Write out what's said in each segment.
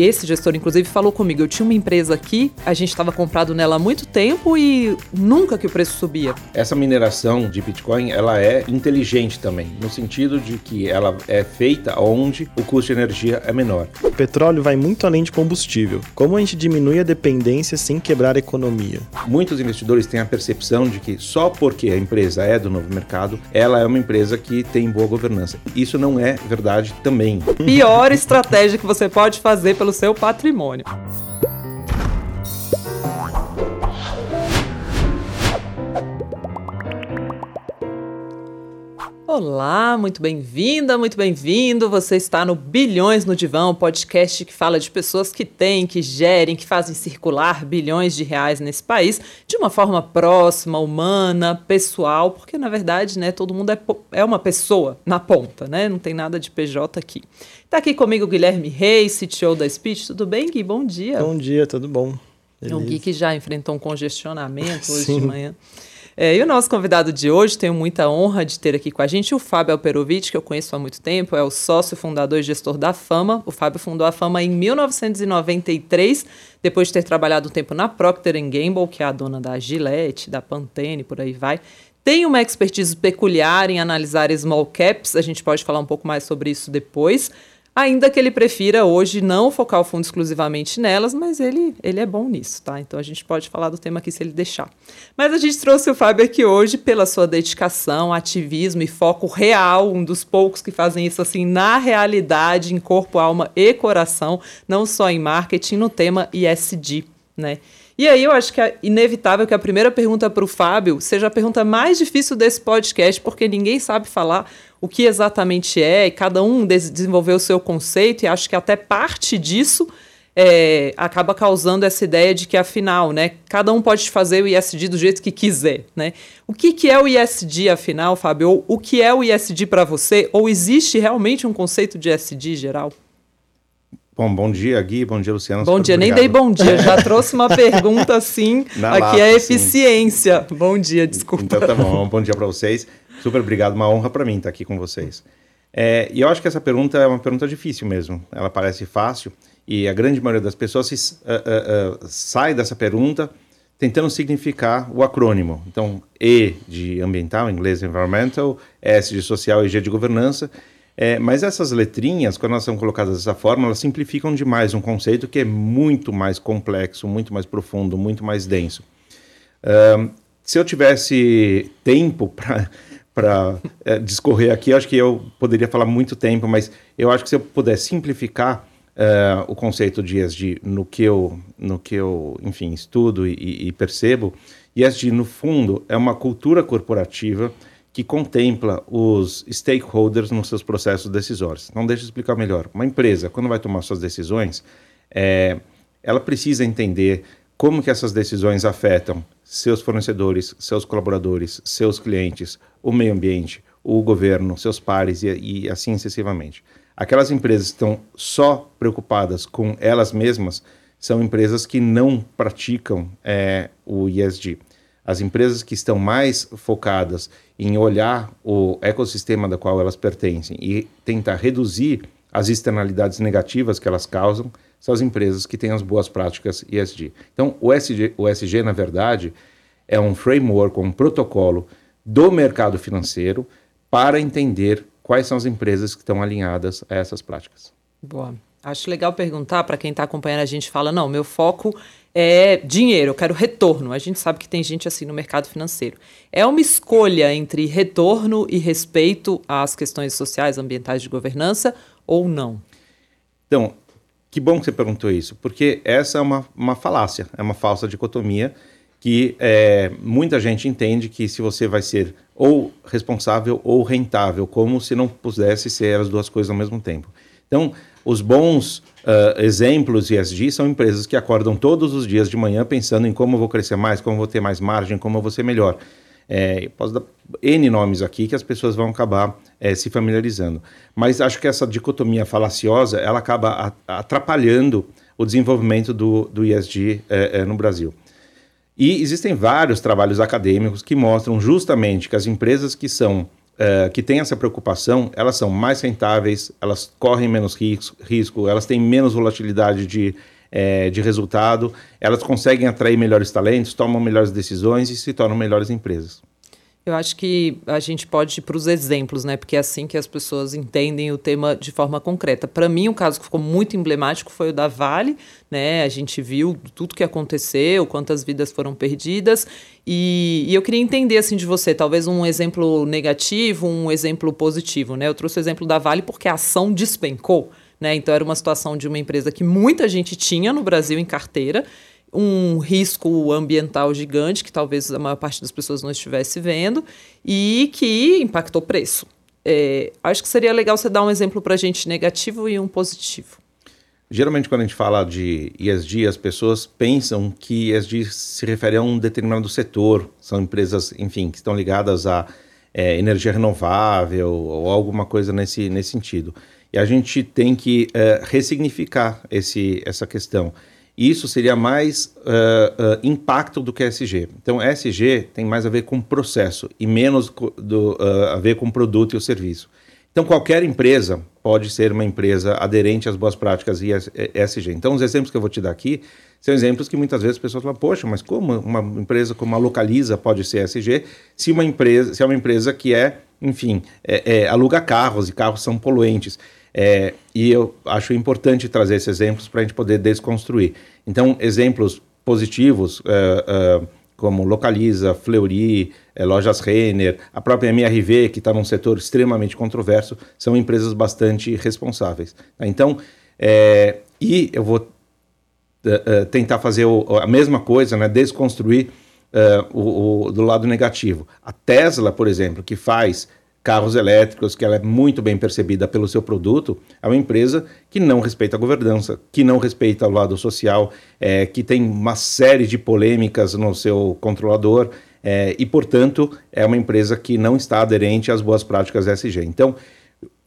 Esse gestor, inclusive, falou comigo. Eu tinha uma empresa aqui, a gente estava comprado nela há muito tempo e nunca que o preço subia. Essa mineração de Bitcoin, ela é inteligente também, no sentido de que ela é feita onde o custo de energia é menor. O petróleo vai muito além de combustível. Como a gente diminui a dependência sem quebrar a economia? Muitos investidores têm a percepção de que só porque a empresa é do novo mercado, ela é uma empresa que tem boa governança. Isso não é verdade também. Pior estratégia que você pode fazer pelo pelo seu patrimônio. Olá, muito bem-vinda, muito bem-vindo. Você está no Bilhões no Divão, podcast que fala de pessoas que têm, que gerem, que fazem circular bilhões de reais nesse país de uma forma próxima, humana, pessoal, porque na verdade, né, todo mundo é, é uma pessoa na ponta, né? Não tem nada de PJ aqui. Está aqui comigo o Guilherme Reis, CTO da Speech. Tudo bem, Gui? Bom dia. Bom dia, tudo bom. Beleza. Um Gui que já enfrentou um congestionamento hoje de manhã. É, e o nosso convidado de hoje, tenho muita honra de ter aqui com a gente o Fábio Alperovitch, que eu conheço há muito tempo, é o sócio fundador e gestor da Fama. O Fábio fundou a Fama em 1993, depois de ter trabalhado um tempo na Procter Gamble, que é a dona da Gillette, da Pantene, por aí vai. Tem uma expertise peculiar em analisar small caps, a gente pode falar um pouco mais sobre isso depois ainda que ele prefira hoje não focar o fundo exclusivamente nelas, mas ele, ele é bom nisso, tá? Então a gente pode falar do tema aqui se ele deixar. Mas a gente trouxe o Fábio aqui hoje pela sua dedicação, ativismo e foco real, um dos poucos que fazem isso assim na realidade, em corpo, alma e coração, não só em marketing, no tema ISD, né? E aí eu acho que é inevitável que a primeira pergunta para o Fábio seja a pergunta mais difícil desse podcast, porque ninguém sabe falar o que exatamente é, e cada um desenvolveu o seu conceito, e acho que até parte disso é, acaba causando essa ideia de que, afinal, né, cada um pode fazer o ISD do jeito que quiser. Né? O que, que é o ISD, afinal, Fábio? Ou o que é o ISD para você? Ou existe realmente um conceito de ISD geral? Bom, bom dia, Gui. Bom dia, Luciano. Bom dia, obrigado. nem dei bom dia. Já trouxe uma pergunta assim. Na aqui lata, é eficiência. Sim. Bom dia, desculpa. Então tá bom. Bom dia para vocês. Super obrigado. Uma honra para mim estar aqui com vocês. É, e eu acho que essa pergunta é uma pergunta difícil mesmo. Ela parece fácil e a grande maioria das pessoas se, uh, uh, uh, sai dessa pergunta tentando significar o acrônimo. Então, E de ambiental, em inglês environmental, S de social e G de governança. É, mas essas letrinhas, quando elas são colocadas dessa forma, elas simplificam demais um conceito que é muito mais complexo, muito mais profundo, muito mais denso. Se eu tivesse tempo para é, discorrer aqui, acho que eu poderia falar muito tempo, mas eu acho que se eu puder simplificar uh, o conceito de ESG no que eu, no que eu enfim, estudo e, e percebo, ESG, no fundo, é uma cultura corporativa que contempla os stakeholders nos seus processos decisórios. Então, deixa eu explicar melhor. Uma empresa, quando vai tomar suas decisões, é, ela precisa entender como que essas decisões afetam seus fornecedores, seus colaboradores, seus clientes, o meio ambiente, o governo, seus pares e, e assim sucessivamente. Aquelas empresas que estão só preocupadas com elas mesmas são empresas que não praticam é, o ESG. As empresas que estão mais focadas em olhar o ecossistema da qual elas pertencem e tentar reduzir as externalidades negativas que elas causam são as empresas que têm as boas práticas ESG. Então, o ESG, o ESG na verdade, é um framework, um protocolo do mercado financeiro para entender quais são as empresas que estão alinhadas a essas práticas. Boa. Acho legal perguntar para quem está acompanhando a gente fala, não, meu foco é dinheiro, eu quero retorno. A gente sabe que tem gente assim no mercado financeiro. É uma escolha entre retorno e respeito às questões sociais, ambientais de governança ou não? Então, que bom que você perguntou isso, porque essa é uma, uma falácia, é uma falsa dicotomia que é, muita gente entende que se você vai ser ou responsável ou rentável, como se não pudesse ser as duas coisas ao mesmo tempo. Então, os bons uh, exemplos ESG são empresas que acordam todos os dias de manhã pensando em como eu vou crescer mais, como eu vou ter mais margem, como eu vou ser melhor. É, posso dar N nomes aqui que as pessoas vão acabar é, se familiarizando. Mas acho que essa dicotomia falaciosa ela acaba atrapalhando o desenvolvimento do, do ESG é, é, no Brasil. E existem vários trabalhos acadêmicos que mostram justamente que as empresas que são uh, que têm essa preocupação, elas são mais rentáveis, elas correm menos risco, risco elas têm menos volatilidade de, é, de resultado, elas conseguem atrair melhores talentos, tomam melhores decisões e se tornam melhores empresas. Eu acho que a gente pode ir para os exemplos, né? Porque é assim que as pessoas entendem o tema de forma concreta. Para mim, um caso que ficou muito emblemático foi o da Vale, né? A gente viu tudo que aconteceu, quantas vidas foram perdidas. E, e, eu queria entender assim de você, talvez um exemplo negativo, um exemplo positivo, né? Eu trouxe o exemplo da Vale porque a ação despencou. Né? Então, era uma situação de uma empresa que muita gente tinha no Brasil em carteira um risco ambiental gigante, que talvez a maior parte das pessoas não estivesse vendo, e que impactou o preço. É, acho que seria legal você dar um exemplo para a gente negativo e um positivo. Geralmente, quando a gente fala de ESG, as pessoas pensam que ESG se refere a um determinado setor, são empresas, enfim, que estão ligadas a é, energia renovável ou alguma coisa nesse, nesse sentido. E a gente tem que é, ressignificar esse, essa questão isso seria mais uh, uh, impacto do que SG. Então, SG tem mais a ver com processo e menos do, uh, a ver com produto e o serviço. Então, qualquer empresa pode ser uma empresa aderente às boas práticas ESG. Então, os exemplos que eu vou te dar aqui são exemplos que muitas vezes as pessoas falam, poxa, mas como uma empresa como a Localiza pode ser ESG se uma empresa, se é uma empresa que é, enfim, é, é, aluga carros e carros são poluentes. É, e eu acho importante trazer esses exemplos para a gente poder desconstruir. Então, exemplos positivos, uh, uh, como Localiza, Fleury, uh, Lojas Renner, a própria MRV, que está num setor extremamente controverso, são empresas bastante responsáveis. Tá? Então, é, e eu vou tentar fazer o, a mesma coisa, né, desconstruir o, o, do lado negativo. A Tesla, por exemplo, que faz carros elétricos, que ela é muito bem percebida pelo seu produto, é uma empresa que não respeita a governança, que não respeita o lado social, é, que tem uma série de polêmicas no seu controlador é, e, portanto, é uma empresa que não está aderente às boas práticas SG. Então,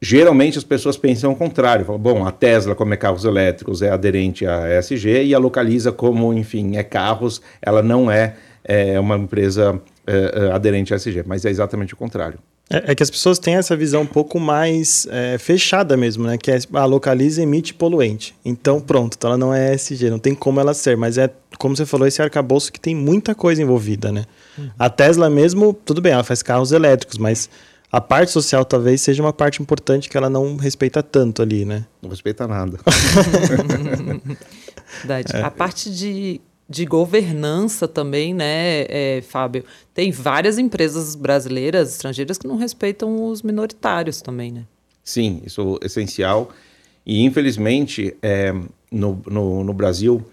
geralmente as pessoas pensam o contrário, falam, bom, a Tesla, como é carros elétricos, é aderente à ESG e a Localiza, como, enfim, é carros, ela não é, é uma empresa é, é aderente à ESG, mas é exatamente o contrário. É, é, que as pessoas têm essa visão um pouco mais é, fechada mesmo, né? Que é a localiza emite poluente. Então, pronto, então ela não é ESG, não tem como ela ser, mas é, como você falou, esse arcabouço que tem muita coisa envolvida, né? Uhum. A Tesla mesmo, tudo bem, ela faz carros elétricos, mas a parte social talvez seja uma parte importante que ela não respeita tanto ali, né? Não respeita nada. Verdade. É. A parte de de governança também, né, é, Fábio? Tem várias empresas brasileiras, estrangeiras, que não respeitam os minoritários também, né? Sim, isso é essencial. E, infelizmente, é, no, no, no, Brasil,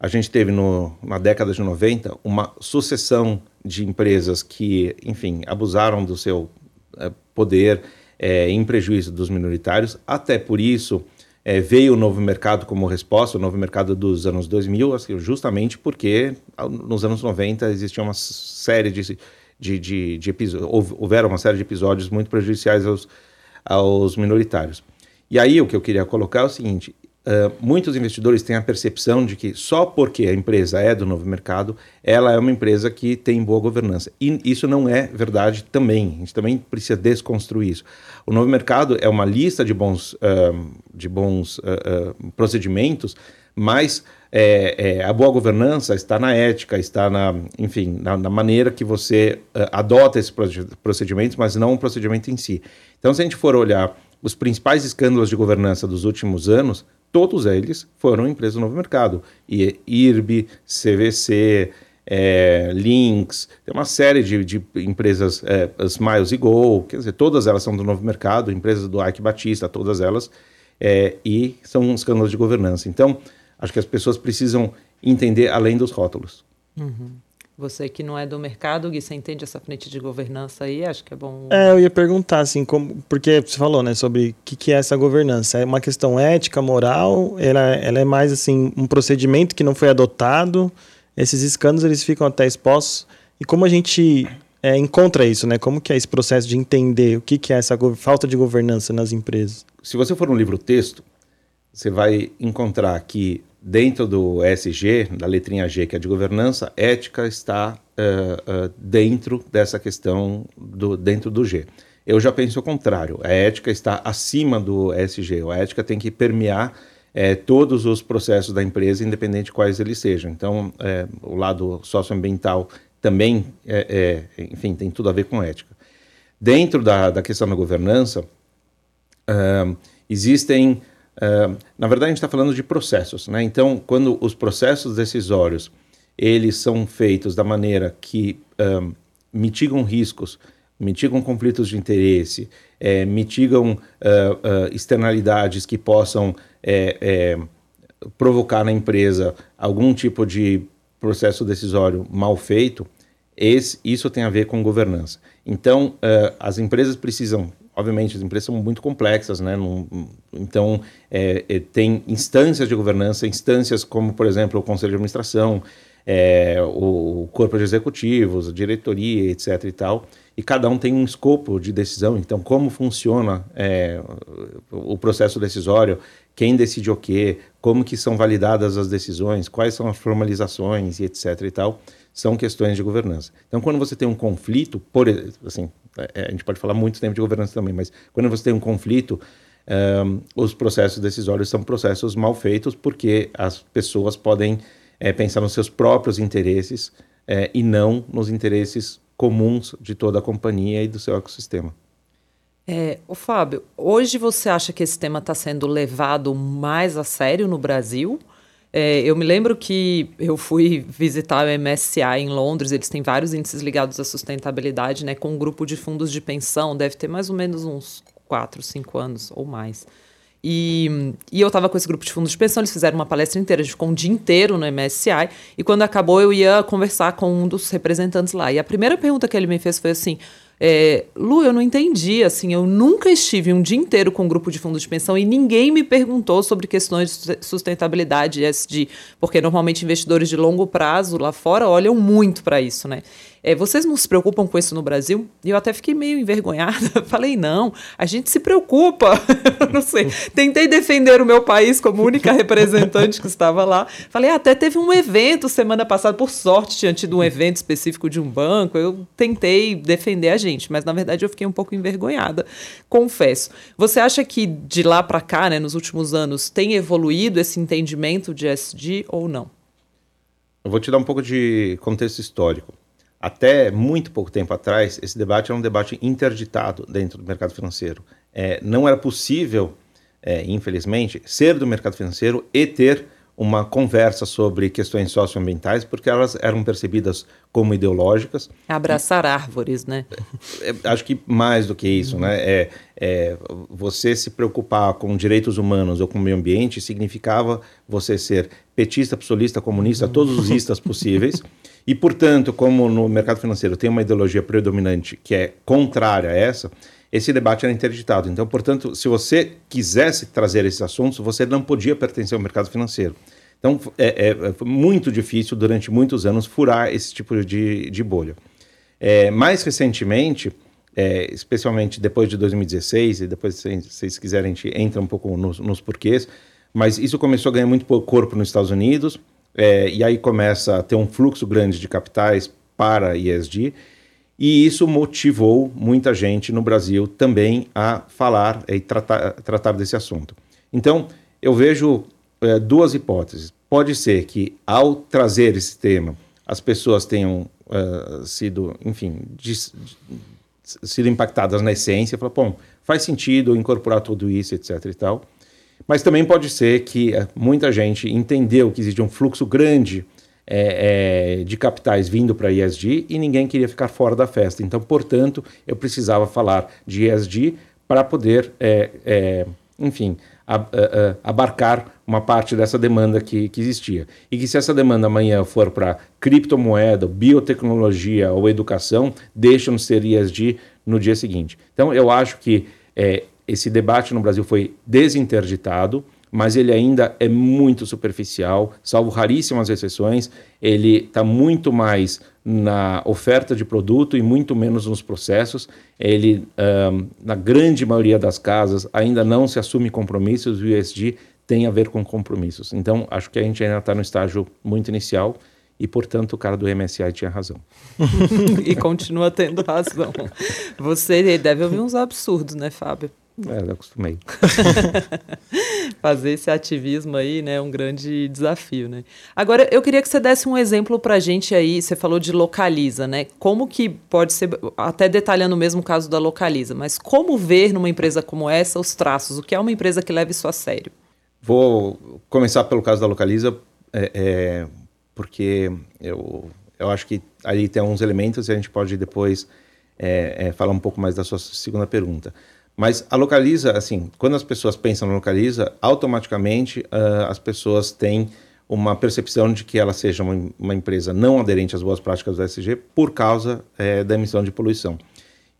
a gente teve no, na década de 90 uma sucessão de empresas que, enfim, abusaram do seu é, poder é, em prejuízo dos minoritários. Até por isso, é, veio o novo mercado como resposta, o novo mercado dos anos 2000, assim, justamente porque nos anos 90 existia uma série de, de, de, de episódios, houveram uma série de episódios muito prejudiciais aos, aos minoritários. E aí o que eu queria colocar é o seguinte: Uh, muitos investidores têm a percepção de que só porque a empresa é do novo mercado, ela é uma empresa que tem boa governança. E isso não é verdade também. A gente também precisa desconstruir isso. O novo mercado é uma lista de bons, uh, de bons uh, procedimentos, mas é, é, a boa governança está na ética, está na, enfim, na, na maneira que você adota esses procedimentos, mas não o procedimento em si. Então, se a gente for olhar os principais escândalos de governança dos últimos anos, todos eles foram empresas do novo mercado. E IRB, CVC, é, Lynx, tem uma série de, de empresas, é, Smiles e Go, quer dizer, todas elas são do novo mercado, empresas do Ike Batista, todas elas, é, e são escândalos de governança. Então, acho que as pessoas precisam entender além dos rótulos. Uhum. Você que não é do mercado, Gui, você entende essa frente de governança aí? Acho que é bom. É, eu ia perguntar, assim, como, porque você falou, né, sobre o que, que é essa governança. É uma questão ética, moral? Ela, ela é mais, assim, um procedimento que não foi adotado? Esses escândalos, eles ficam até expostos? E como a gente é, encontra isso, né? Como que é esse processo de entender o que, que é essa falta de governança nas empresas? Se você for um livro-texto, você vai encontrar que dentro do ESG, da letrinha G, que é de governança, ética está uh, uh, dentro dessa questão, do, dentro do G. Eu já penso o contrário. A ética está acima do ESG. A ética tem que permear é, todos os processos da empresa, independente de quais eles sejam. Então, o lado socioambiental também, é, é, enfim, tem tudo a ver com ética. Dentro da, da questão da governança, uh, existem, uh, na verdade, a gente está falando de processos, né? Então, quando os processos decisórios eles são feitos da maneira que uh, mitigam riscos, mitigam conflitos de interesse, é, mitigam externalidades que possam é, é, provocar na empresa algum tipo de processo decisório mal feito, esse, isso tem a ver com governança. Então, uh, as empresas precisam, obviamente, as empresas são muito complexas, né? então, é, é, tem instâncias de governança, instâncias como, por exemplo, o Conselho de Administração, é, o corpo de executivos, a diretoria, etc. e tal, e cada um tem um escopo de decisão. Então, como funciona é, o processo decisório, quem decide o quê, como que são validadas as decisões, quais são as formalizações e etc. e tal são questões de governança. Então, quando você tem um conflito, por assim, é, a gente pode falar muito tempo de governança também, mas quando você tem um conflito, um, os processos decisórios são processos mal feitos porque as pessoas podem é, pensar nos seus próprios interesses é, e não nos interesses comuns de toda a companhia e do seu ecossistema. É, o Fábio, hoje você acha que esse tema está sendo levado mais a sério no Brasil? É, eu me lembro que eu fui visitar o MSCI em Londres, eles têm vários índices ligados à sustentabilidade, né? Com um grupo de fundos de pensão, deve ter mais ou menos uns 4, 5 anos ou mais. E, e eu estava com esse grupo de fundos de pensão, eles fizeram uma palestra inteira, a gente ficou um dia inteiro no MSCI, e quando acabou eu ia conversar com um dos representantes lá. E a primeira pergunta que ele me fez foi assim: é, Lu, eu não entendi, assim, eu nunca estive um dia inteiro com um grupo de fundos de pensão e ninguém me perguntou sobre questões de sustentabilidade ESG, porque normalmente investidores de longo prazo lá fora olham muito para isso, né? É, vocês não se preocupam com isso no Brasil? E eu até fiquei meio envergonhada. Falei, não, a gente se preocupa. não sei. Tentei defender o meu país como única representante que estava lá. Falei, ah, até teve um evento semana passada, por sorte tinha tido um evento específico de um banco. Eu tentei defender a gente, mas na verdade eu fiquei um pouco envergonhada, confesso. Você acha que de lá para cá, né, nos últimos anos, tem evoluído esse entendimento de SD ou não? Eu vou te dar um pouco de contexto histórico. Até muito pouco tempo atrás, esse debate era um debate interditado dentro do mercado financeiro. É, não era possível, é, infelizmente, ser do mercado financeiro e ter uma conversa sobre questões socioambientais, porque elas eram percebidas como ideológicas. Abraçar árvores, né? É, acho que mais do que isso, uhum. né? É, é, você se preocupar com direitos humanos ou com o meio ambiente significava você ser petista, psolista, comunista, todos os istas possíveis. E, portanto, como no mercado financeiro tem uma ideologia predominante que é contrária a essa, esse debate era interditado. Então, portanto, se você quisesse trazer esses assuntos, você não podia pertencer ao mercado financeiro. Então, é, é, muito difícil, durante muitos anos, furar esse tipo de, de bolha. É, mais recentemente, é, especialmente depois de 2016, e depois, se vocês quiserem, a gente entra um pouco nos, nos porquês, mas isso começou a ganhar muito corpo nos Estados Unidos, é, e aí começa a ter um fluxo grande de capitais para ESG, e isso motivou muita gente no Brasil também a falar e tratar, tratar desse assunto. Então, eu vejo é, duas hipóteses. Pode ser que, ao trazer esse tema, as pessoas tenham uh, sido, enfim, dis, sido impactadas na essência, falar, bom, faz sentido incorporar tudo isso, etc e tal. Mas também pode ser que é, muita gente entendeu que existe um fluxo grande é, é, de capitais vindo para ESG e ninguém queria ficar fora da festa. Então, portanto, eu precisava falar de ESG para poder, é, é, enfim, a, a, a, abarcar uma parte dessa demanda que, que, existia. E que se essa demanda amanhã for para criptomoeda, biotecnologia ou educação, deixam de ser ESG no dia seguinte. Então, eu acho que é, esse debate no Brasil foi desinterditado, mas ele ainda é muito superficial, salvo raríssimas exceções. Ele está muito mais na oferta de produto e muito menos nos processos. Ele, um, na grande maioria das casas, ainda não se assume compromissos o ESG tem a ver com compromissos. Então, acho que a gente ainda está no estágio muito inicial e, portanto, o cara do MSI tinha razão. e continua tendo razão. Você deve ouvir uns absurdos, né, Fábio? É, eu acostumei. Fazer esse ativismo aí, né, é um grande desafio, né? Agora, eu queria que você desse um exemplo pra gente aí, você falou de localiza, né? Como que pode ser, até detalhando o mesmo caso da localiza, mas como ver numa empresa como essa os traços? O que é uma empresa que leva isso a sério? Vou começar pelo caso da localiza, é, é, porque eu, eu acho que ali tem uns elementos e a gente pode depois é, é falar um pouco mais da sua segunda pergunta. Mas a Localiza, assim, quando as pessoas pensam na Localiza, automaticamente uh, as pessoas têm uma percepção de que ela seja uma, uma, empresa não aderente às boas práticas do SG por causa é, da emissão de poluição.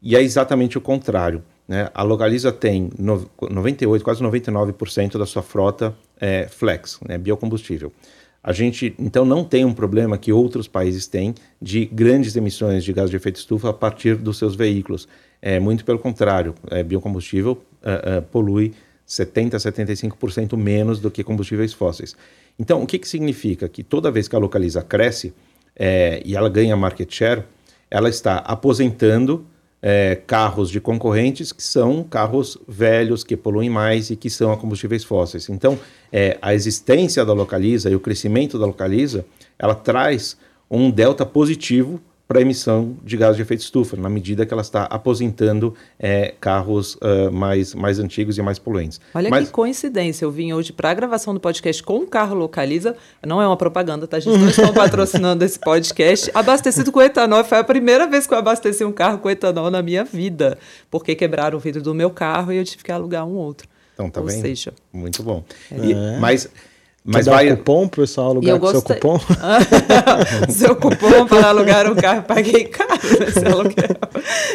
E é exatamente o contrário. Né? A Localiza tem no, 98, quase 99% da sua frota é, flex, né, biocombustível. A gente então não tem um problema que outros países têm de grandes emissões de gás de efeito estufa a partir dos seus veículos. É muito pelo contrário, é, biocombustível uh, uh, polui 70 a 75% menos do que combustíveis fósseis. Então, o que, que significa? Que toda vez que a localiza cresce é, e ela ganha market share, ela está aposentando é, carros de concorrentes que são carros velhos, que poluem mais e que são a combustíveis fósseis. Então, é, a existência da Localiza e o crescimento da Localiza, ela traz um delta positivo para emissão de gás de efeito estufa, na medida que ela está aposentando é, carros uh, mais, mais antigos e mais poluentes. Olha Mas... que coincidência, eu vim hoje para a gravação do podcast com um carro localiza, não é uma propaganda, tá? A gente não está patrocinando esse podcast, abastecido com etanol, foi a primeira vez que eu abasteci um carro com etanol na minha vida, porque quebraram o vidro do meu carro e eu tive que alugar um outro. Então, tá Ou bem? seja... Muito bom. É. E, mas... Mas vai vai... cupom pro pessoal alugar com seu cupom? seu cupom para alugar um carro, paguei caro nesse aluguel.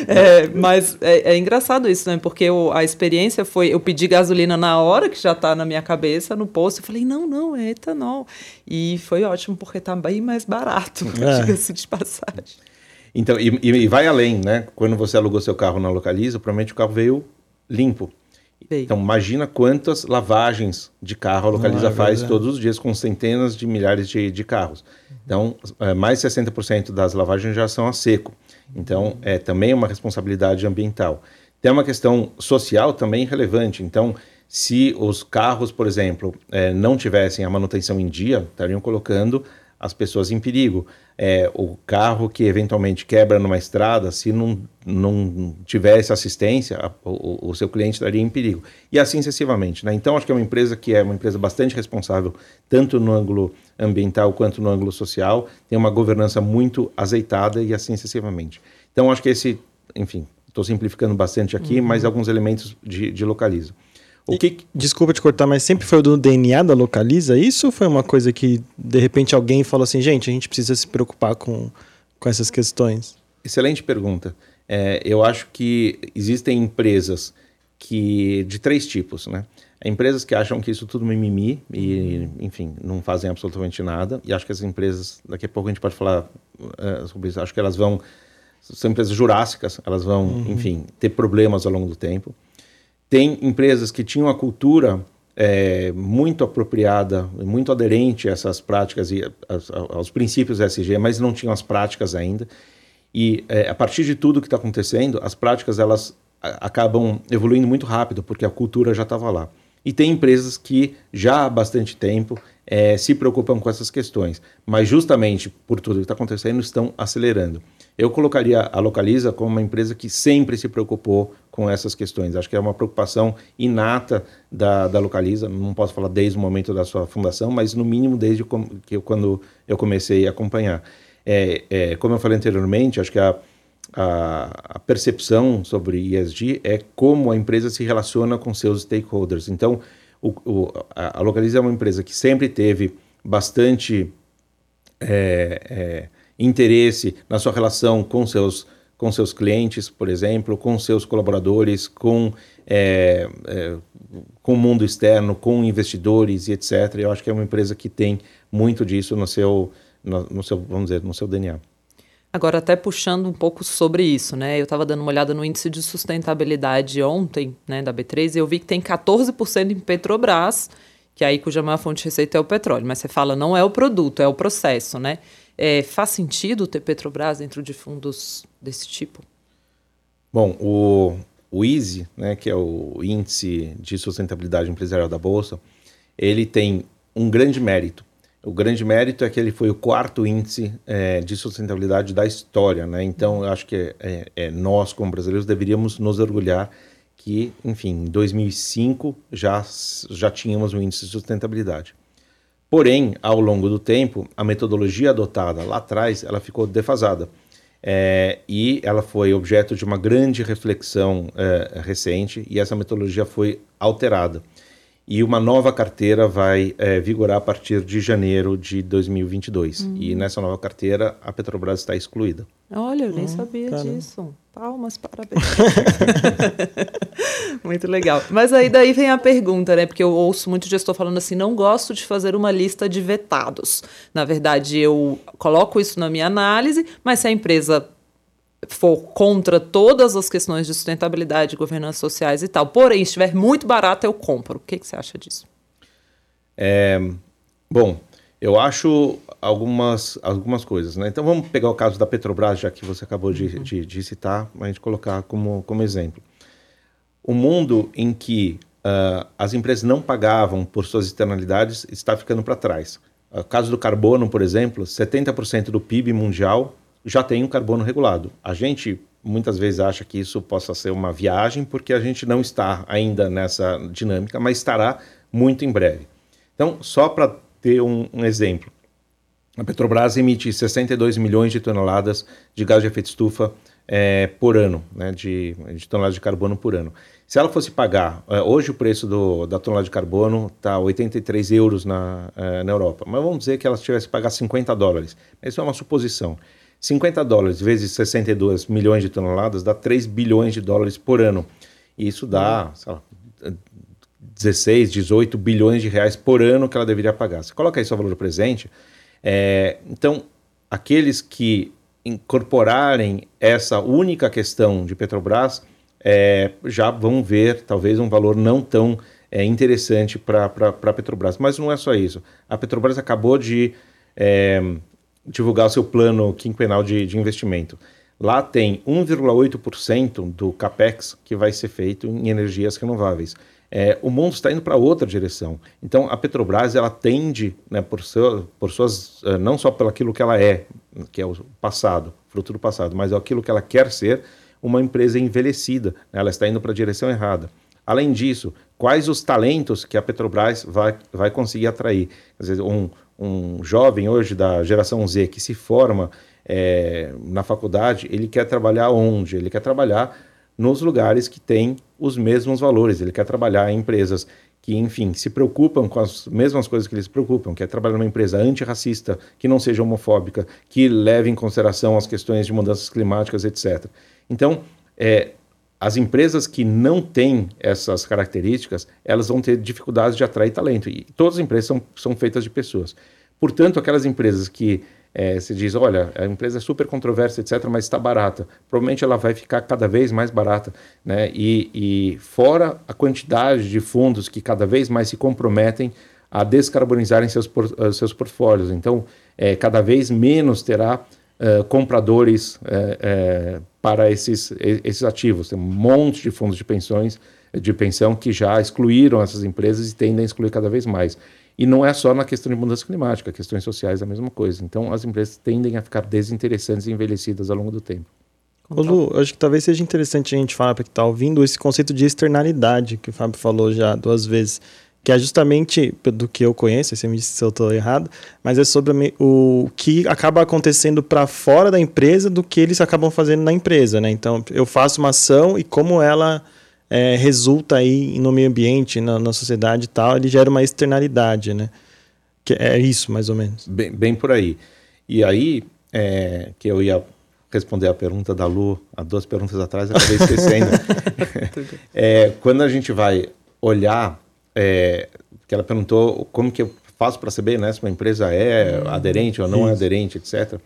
É, mas é, é, engraçado isso, né? Porque eu, a experiência foi, eu pedi gasolina na hora, que já está na minha cabeça, no posto, eu falei, não, não, é etanol. E foi ótimo, porque está bem mais barato, é. diga-se de passagem. Então, e, e vai além, né? Quando você alugou seu carro na Localiza, provavelmente o carro veio limpo. Então, imagina quantas lavagens de carro a Localiza ah, é faz todos os dias com centenas de milhares de, de carros. Então, é, mais de 60% das lavagens já são a seco. Então, é também uma responsabilidade ambiental. Tem uma questão social também relevante. Então, se os carros, por exemplo, é, não tivessem a manutenção em dia, estariam colocando as pessoas em perigo. É, o carro que eventualmente quebra numa estrada, se não, não tivesse assistência, a, o, o, seu cliente estaria em perigo. E assim sucessivamente. Né? Então, acho que é uma empresa que é uma empresa bastante responsável, tanto no ângulo ambiental quanto no ângulo social, tem uma governança muito azeitada e assim sucessivamente. Então, acho que esse, enfim, estou simplificando bastante aqui, uhum. mas alguns elementos de, de. O que... Desculpa te cortar, mas sempre foi do DNA da Localiza isso ou foi uma coisa que de repente alguém falou assim, gente, a gente precisa se preocupar com, com essas questões? Excelente pergunta. É, eu acho que existem empresas que de três tipos, né? Empresas que acham que isso tudo é mimimi e, enfim, não fazem absolutamente nada. E acho que as empresas, daqui a pouco a gente pode falar uh, sobre isso, acho que elas vão, são empresas jurássicas, elas vão, uhum. enfim, ter problemas ao longo do tempo. Tem empresas que tinham a cultura é, muito apropriada, muito aderente a essas práticas e aos, aos princípios SG, mas não tinham as práticas ainda. E é, a partir de tudo que está acontecendo, as práticas elas acabam evoluindo muito rápido, porque a cultura já estava lá. E tem empresas que já há bastante tempo é, se preocupam com essas questões, mas justamente por tudo que está acontecendo estão acelerando. Eu colocaria a Localiza como uma empresa que sempre se preocupou com essas questões. Acho que é uma preocupação inata da, da Localiza, não posso falar desde o momento da sua fundação, mas no mínimo desde que eu, quando eu comecei a acompanhar. É, é, como eu falei anteriormente, acho que a, a, a, percepção sobre ESG é como a empresa se relaciona com seus stakeholders. Então, o, o, a, Localiza é uma empresa que sempre teve bastante é, é interesse na sua relação com seus, com seus clientes, por exemplo, com seus colaboradores, com, é, é, com o mundo externo, com investidores e etc. Eu acho que é uma empresa que tem muito disso no seu, no, no seu vamos dizer, no seu DNA. Agora, até puxando um pouco sobre isso, né? Eu estava dando uma olhada no índice de sustentabilidade ontem, né, da B3, e eu vi que tem 14% em Petrobras, que é aí cuja maior fonte de receita é o petróleo. Mas você fala, não é o produto, é o processo, né? É, faz sentido ter Petrobras dentro de fundos desse tipo? Bom, o, o EASY, né, que é o Índice de Sustentabilidade Empresarial da Bolsa, ele tem um grande mérito. O grande mérito é que ele foi o quarto índice é, de sustentabilidade da história, né? Então, eu acho que é, é, nós, como brasileiros, deveríamos nos orgulhar que, enfim, em 2005 já, já tínhamos um índice de sustentabilidade. Porém, ao longo do tempo, a metodologia adotada lá atrás, ela ficou defasada. É, e ela foi objeto de uma grande reflexão é, recente e essa metodologia foi alterada e uma nova carteira vai é, vigorar a partir de janeiro de 2022. Hum. E nessa nova carteira, a Petrobras está excluída. Olha, eu nem hum, sabia cara. disso. Palmas, parabéns. muito legal. Mas aí daí vem a pergunta, né? Porque eu ouço muito gestor falando assim, não gosto de fazer uma lista de vetados. Na verdade, eu coloco isso na minha análise, mas se a empresa for contra todas as questões de sustentabilidade, governança sociais e tal, porém estiver muito barato, eu compro. O que, que você acha disso? É, bom, eu acho algumas, algumas coisas. Né? Então vamos pegar o caso da Petrobras, já que você acabou de, uhum. de, de citar, a gente colocar como, como exemplo. O mundo em que uh, as empresas não pagavam por suas externalidades está ficando para trás. O caso do carbono, por exemplo, 70% do PIB mundial já tem um carbono regulado. A gente muitas vezes acha que isso possa ser uma viagem porque a gente não está ainda nessa dinâmica, mas estará muito em breve. Então, só para ter um, um, exemplo, a Petrobras emite 62 milhões de toneladas de gás de efeito estufa é, por ano, né, de, de toneladas de carbono por ano. Se ela fosse pagar, é, hoje o preço do, da tonelada de carbono está 83 euros na, é, na Europa, mas vamos dizer que ela tivesse que pagar 50 dólares. Isso é uma suposição. 50 dólares vezes 62 milhões de toneladas dá 3 bilhões de dólares por ano. E isso dá, sei lá, 16, 18 bilhões de reais por ano que ela deveria pagar. Você coloca aí seu valor presente. É, então, aqueles que incorporarem essa única questão de Petrobras é, já vão ver talvez um valor não tão é, interessante para a Petrobras. Mas não é só isso. A Petrobras acabou de é, divulgar o seu plano quinquenal de, de investimento. Lá tem 1,8% do capex que vai ser feito em energias renováveis. É, o mundo está indo para outra direção. Então, a Petrobras ela tende, né, por, seu, por suas, eh, não só pelo aquilo que ela é, que é o passado, fruto do passado, mas é aquilo que ela quer ser, uma empresa envelhecida. Né, ela está indo para a direção errada. Além disso, quais os talentos que a Petrobras vai, vai conseguir atrair? Quer dizer, um, um jovem hoje da geração Z que se forma é, na faculdade, ele quer trabalhar onde? Ele quer trabalhar nos lugares que têm os mesmos valores, ele quer trabalhar em empresas que, enfim, se preocupam com as mesmas coisas que eles se preocupam, quer trabalhar numa empresa antirracista, que não seja homofóbica, que leve em consideração as questões de mudanças climáticas, etc. Então, é, as empresas que não têm essas características, elas vão ter dificuldades de atrair talento. E todas as empresas são, são feitas de pessoas. Portanto, aquelas empresas que é, se diz, olha, a empresa é super controversa, etc., mas está barata. Provavelmente ela vai ficar cada vez mais barata. Né? E, e fora a quantidade de fundos que cada vez mais se comprometem a descarbonizarem seus, por, uh, seus portfólios. Então, é, cada vez menos terá uh, compradores uh, para esses, esses ativos. Tem um monte de fundos de pensões de pensão que já excluíram essas empresas e tendem a excluir cada vez mais. E não é só na questão de mudança climática, questões sociais é a mesma coisa. Então, as empresas tendem a ficar desinteressantes e envelhecidas ao longo do tempo. Ô Lu, acho que talvez seja interessante a gente falar para quem está ouvindo esse conceito de externalidade que o Fábio falou já duas vezes que é justamente do que eu conheço, você me disse se eu estou errado, mas é sobre o que acaba acontecendo para fora da empresa do que eles acabam fazendo na empresa, né? Então, eu faço uma ação e como ela é, resulta aí no meio ambiente, na, na, sociedade e tal, ele gera uma externalidade, né? Que é isso, mais ou menos. Bem, bem por aí. E aí, é, que eu ia responder a pergunta da Lu, há duas perguntas atrás, acabei esquecendo. é, quando a gente vai olhar é, que ela perguntou como que eu faço para saber né, se uma empresa é hum, aderente ou não é aderente, etc.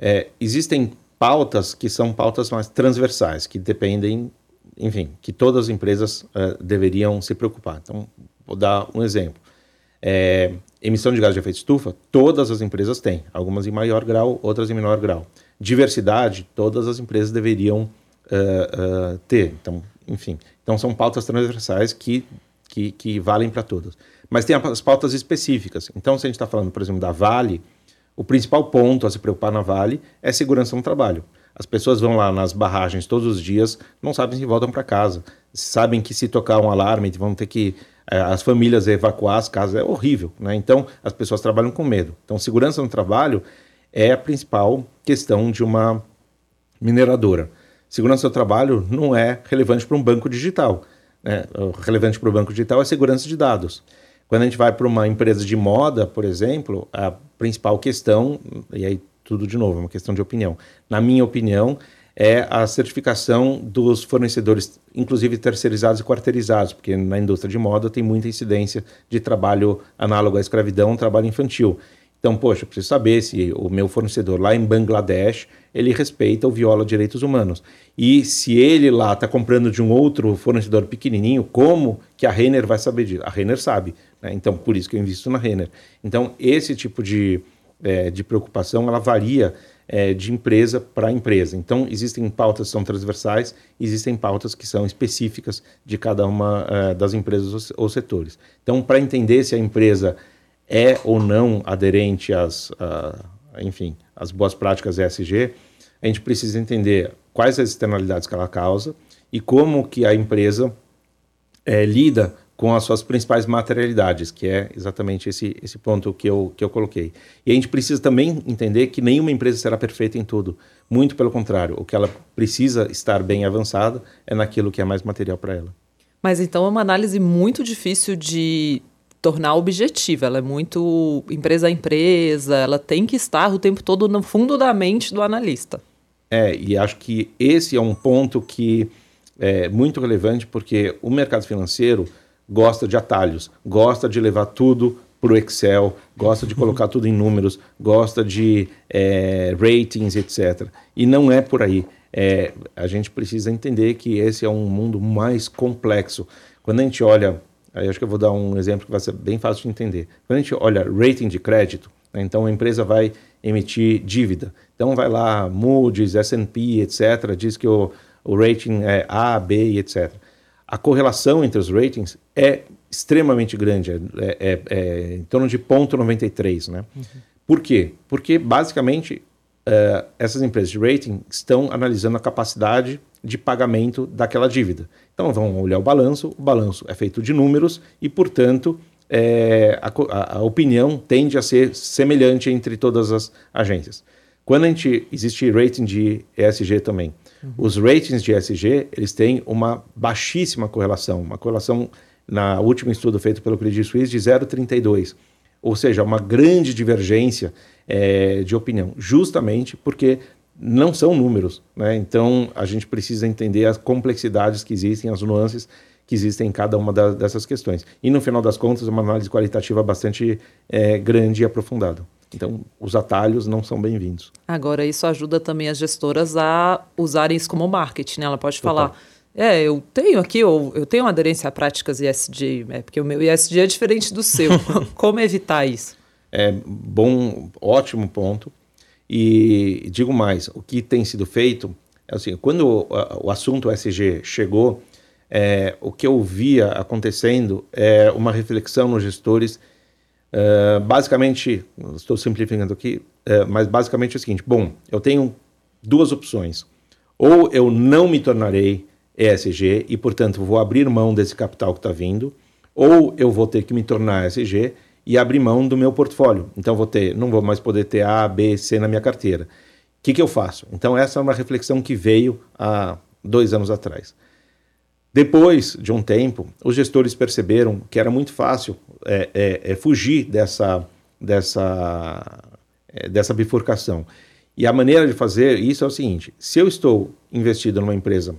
É, existem pautas que são pautas mais transversais, que dependem, enfim, que todas as empresas uh, deveriam se preocupar. Então, vou dar um exemplo. É, emissão de gás de efeito estufa, todas as empresas têm, algumas em maior grau, outras em menor grau. Diversidade, todas as empresas deveriam uh, uh, ter. Então, enfim, então são pautas transversais que, que, que valem para todas. Mas tem as pautas específicas. Então, se a gente está falando, por exemplo, da Vale, o principal ponto a se preocupar na Vale é segurança no trabalho. As pessoas vão lá nas barragens todos os dias, não sabem se voltam para casa. Sabem que se tocar um alarme, vão ter que é, as famílias evacuar as casas. É horrível, né? Então, as pessoas trabalham com medo. Então, segurança no trabalho é a principal questão de uma mineradora. Segurança do trabalho não é relevante para um banco digital. Né? Relevante para o banco digital é segurança de dados. Quando a gente vai para uma empresa de moda, por exemplo, a principal questão, e aí tudo de novo, é uma questão de opinião. Na minha opinião, é a certificação dos fornecedores, inclusive terceirizados e quarteirizados, porque na indústria de moda tem muita incidência de trabalho análogo à escravidão, trabalho infantil. Então, poxa, eu preciso saber se o meu fornecedor lá em Bangladesh ele respeita ou viola direitos humanos. E se ele lá está comprando de um outro fornecedor pequenininho, como que a Renner vai saber disso? A Renner sabe. Né? Então, por isso que eu invisto na Renner. Então, esse tipo de, é, de preocupação, ela varia é, de empresa para empresa. Então, existem pautas que são transversais, existem pautas que são específicas de cada uma é, das empresas ou setores. Então, para entender se a empresa é ou não aderente às, enfim, às boas práticas ESG, a gente precisa entender quais as externalidades que ela causa e como que a empresa é, lida com as suas principais materialidades, que é exatamente esse, esse ponto que eu, que eu coloquei. E a gente precisa também entender que nenhuma empresa será perfeita em tudo. Muito pelo contrário, o que ela precisa estar bem avançada é naquilo que é mais material para ela. Mas então é uma análise muito difícil de tornar objetiva. Ela é muito empresa a empresa, ela tem que estar o tempo todo no fundo da mente do analista. É, e acho que esse é um ponto que é muito relevante porque o mercado financeiro gosta de atalhos, gosta de levar tudo para o Excel, gosta de colocar tudo em números, gosta de é, ratings, etc. E não é por aí. É, a gente precisa entender que esse é um mundo mais complexo. Quando a gente olha, aí acho que eu vou dar um exemplo que vai ser bem fácil de entender. Quando a gente olha rating de crédito, né, então a empresa vai emitir dívida. Então vai lá, Moody's, S&P, etc., diz que o, o rating é A, B, etc a correlação entre os ratings é extremamente grande, é, é, é em torno de 0,93, né? Uhum. Por quê? Porque, basicamente, uh, essas empresas de rating estão analisando a capacidade de pagamento daquela dívida. Então, vão olhar o balanço, o balanço é feito de números e, portanto, é, a, a, opinião tende a ser semelhante entre todas as agências. Quando a gente existe rating de ESG também, Uhum. Os ratings de ESG, eles têm uma baixíssima correlação, uma correlação na último estudo feito pelo Credit Suisse de 0,32, ou seja, uma grande divergência é, de opinião, justamente porque não são números, né? Então a gente precisa entender as complexidades que existem, as nuances que existem em cada uma da, dessas questões. E no final das contas, uma análise qualitativa bastante é, grande e aprofundada. Então, os atalhos não são bem-vindos. Agora, isso ajuda também as gestoras a usarem isso como marketing, né? Ela pode Total. falar, é, eu tenho aqui, eu, eu tenho aderência a práticas ISD, é, porque o meu ISD é diferente do seu. como evitar isso? É bom, ótimo ponto. E digo mais, o que tem sido feito é assim, quando o, assunto SG chegou, é, o que eu via acontecendo é uma reflexão nos gestores Uh, basicamente, estou simplificando aqui, uh, mas basicamente é o seguinte: bom, eu tenho duas opções. Ou eu não me tornarei ESG e, portanto, vou abrir mão desse capital que está vindo, ou eu vou ter que me tornar ESG e abrir mão do meu portfólio. Então, vou ter, não vou mais poder ter A, B, C na minha carteira. O que, que eu faço? Então, essa é uma reflexão que veio há dois anos atrás. Depois de um tempo, os gestores perceberam que era muito fácil é, é, é fugir dessa, dessa, é, dessa bifurcação. E a maneira de fazer isso é o seguinte: se eu estou investido numa empresa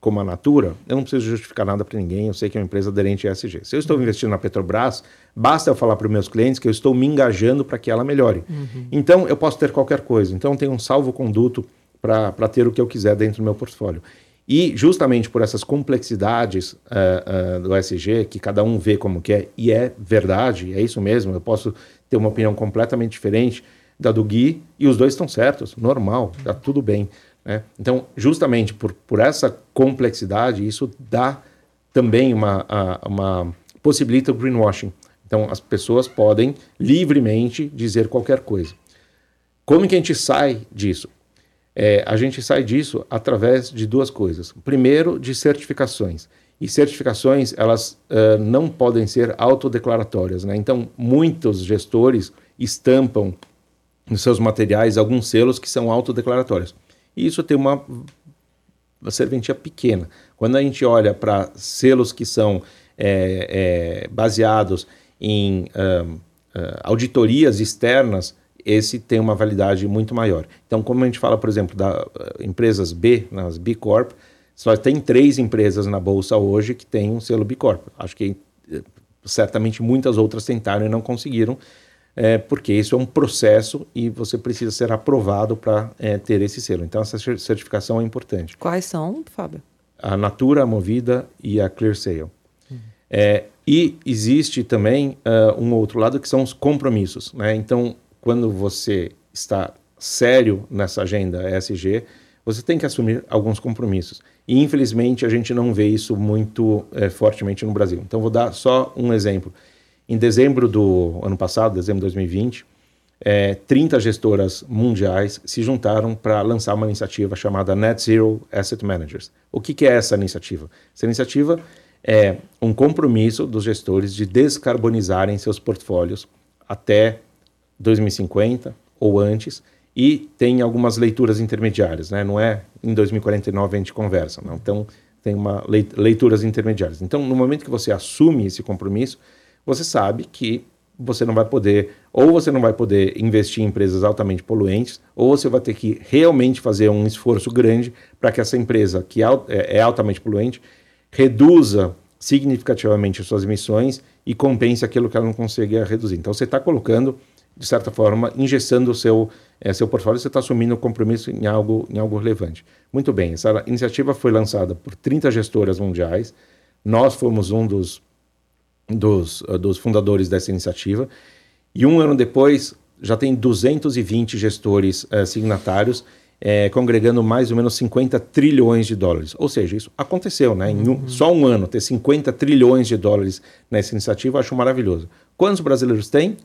como a Natura, eu não preciso justificar nada para ninguém, eu sei que é uma empresa aderente a ESG. Se eu estou investindo na Petrobras, basta eu falar para os meus clientes que eu estou me engajando para que ela melhore. Uhum. Então, eu posso ter qualquer coisa. Então, eu tenho um salvo-conduto para ter o que eu quiser dentro do meu portfólio. E justamente por essas complexidades uh, uh, do SG, que cada um vê como quer, e é verdade, é isso mesmo, eu posso ter uma opinião completamente diferente da do Gui, e os dois estão certos, normal, tá tudo bem. Né? Então, justamente por, por essa complexidade, isso dá também uma, uma possibilita o greenwashing. Então, as pessoas podem livremente dizer qualquer coisa. Como que a gente sai disso? É, a gente sai disso através de duas coisas. Primeiro, de certificações. E certificações, elas uh, não podem ser autodeclaratórias. Né? Então, muitos gestores estampam nos seus materiais alguns selos que são autodeclaratórios. E isso tem uma, uma serventia pequena. Quando a gente olha para selos que são é, é, baseados em uh, uh, auditorias externas, esse tem uma validade muito maior. Então, como a gente fala, por exemplo, da uh, empresas B, nas B Corp, só tem três empresas na bolsa hoje que têm um selo B Corp. Acho que eh, certamente muitas outras tentaram e não conseguiram, é, porque isso é um processo e você precisa ser aprovado para é, ter esse selo. Então, essa certificação é importante. Quais são, Fábio? A Natura, a Movida e a ClearSale. Uhum. É, e existe também uh, um outro lado que são os compromissos. Né? Então, quando você está sério nessa agenda ESG, você tem que assumir alguns compromissos. E infelizmente a gente não vê isso muito é, fortemente no Brasil. Então vou dar só um exemplo. Em dezembro do ano passado, dezembro de 2020, é, 30 gestoras mundiais se juntaram para lançar uma iniciativa chamada Net Zero Asset Managers. O que, que é essa iniciativa? Essa iniciativa é um compromisso dos gestores de descarbonizarem seus portfólios até 2050 ou antes, e tem algumas leituras intermediárias, né? Não é em 2049 a gente conversa, não. Então tem uma leituras intermediárias. Então, no momento que você assume esse compromisso, você sabe que você não vai poder, ou você não vai poder investir em empresas altamente poluentes, ou você vai ter que realmente fazer um esforço grande para que essa empresa que é, é altamente poluente reduza significativamente as suas emissões e compense aquilo que ela não conseguia reduzir. Então você está colocando de certa forma, ingessando o seu, é, seu portfólio, você está assumindo o um compromisso em algo, em algo relevante. Muito bem, essa iniciativa foi lançada por 30 gestoras mundiais, nós fomos um dos, dos, uh, dos fundadores dessa iniciativa, e um ano depois já tem 220 gestores uh, signatários, é, congregando mais ou menos 50 trilhões de dólares. Ou seja, isso aconteceu, né? Em um, uhum. só um ano, ter 50 trilhões de dólares nessa iniciativa, eu acho maravilhoso. Quantos brasileiros têm?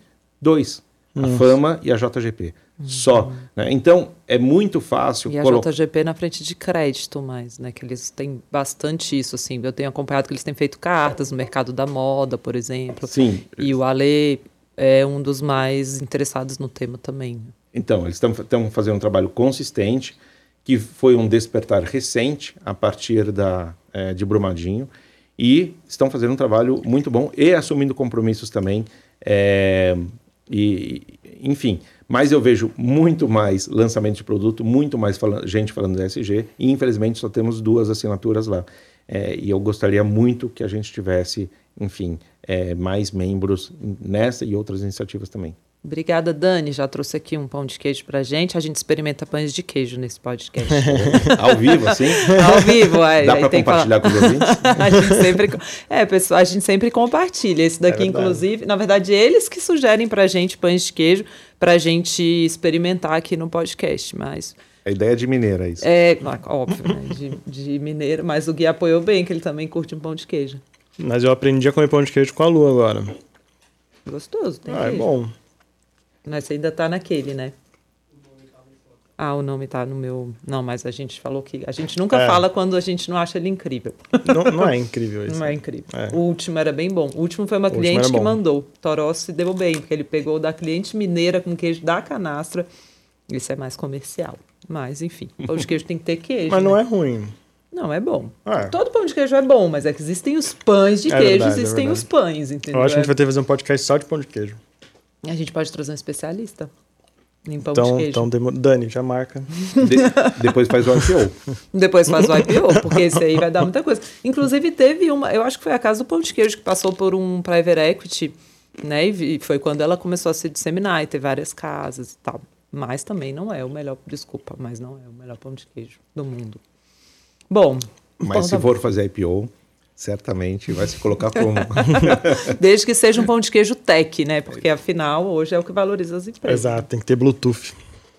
Dois a Fama e a JGP. Uhum. Só. Né? Então, é muito fácil. E a colo... JGP na frente de crédito mais, né? Que eles têm bastante isso, assim. Eu tenho acompanhado que eles têm feito cartas no mercado da moda, por exemplo. Sim. E o Ale é um dos mais interessados no tema também. Então, eles estão fazendo um trabalho consistente, que foi um despertar recente a partir da, é, de Brumadinho, e estão fazendo um trabalho muito bom e assumindo compromissos também. É, e, enfim, mas eu vejo muito mais lançamento de produto, muito mais fala gente falando do SG, e infelizmente só temos duas assinaturas lá. É, e eu gostaria muito que a gente tivesse, enfim, é, mais membros nessa e outras iniciativas também. Obrigada, Dani. Já trouxe aqui um pão de queijo pra gente. A gente experimenta pães de queijo nesse podcast. Ao vivo, assim? Ao vivo, aí, Dá para compartilhar com os ouvintes? a gente sempre, é, pessoal, a gente sempre compartilha. Esse daqui, é inclusive, na verdade, eles que sugerem pra gente pães de queijo pra gente experimentar aqui no podcast, mas... A ideia é de mineira, é isso. É, óbvio, né? De, de mineiro, mas o Gui apoiou bem, que ele também curte um pão de queijo. Mas eu aprendi a comer pão de queijo com a Lu agora. Gostoso, tem Ah, é queijo. é bom. Mas você ainda tá naquele, né? Ah, o nome tá no meu. Não, mas a gente falou que. A gente nunca é. fala quando a gente não acha ele incrível. Não, não é incrível isso. Não é incrível. É. O último era bem bom. O último foi uma o cliente que mandou. Toró se deu bem, porque ele pegou da cliente mineira com queijo da canastra. Isso é mais comercial. Mas, enfim, pão de queijo tem que ter queijo. Mas não né? é ruim. Não, é bom. É. Todo pão de queijo é bom, mas é que existem os pães de é queijo, verdade, é existem os pães, entendeu? Eu acho que a gente vai ter que fazer um podcast só de pão de queijo. A gente pode trazer um especialista em pão então, de queijo. Então, Dani, já marca. De, depois faz o IPO. depois faz o IPO, porque esse aí vai dar muita coisa. Inclusive, teve uma, eu acho que foi a casa do pão de queijo que passou por um private equity, né? E foi quando ela começou a se disseminar e ter várias casas e tal. Mas também não é o melhor, desculpa, mas não é o melhor pão de queijo do mundo. Bom. Mas se tá for fazer IPO, certamente vai se colocar como. Desde que seja um pão de queijo tech, né? Porque afinal, hoje é o que valoriza as empresas. Exato, tem que ter Bluetooth.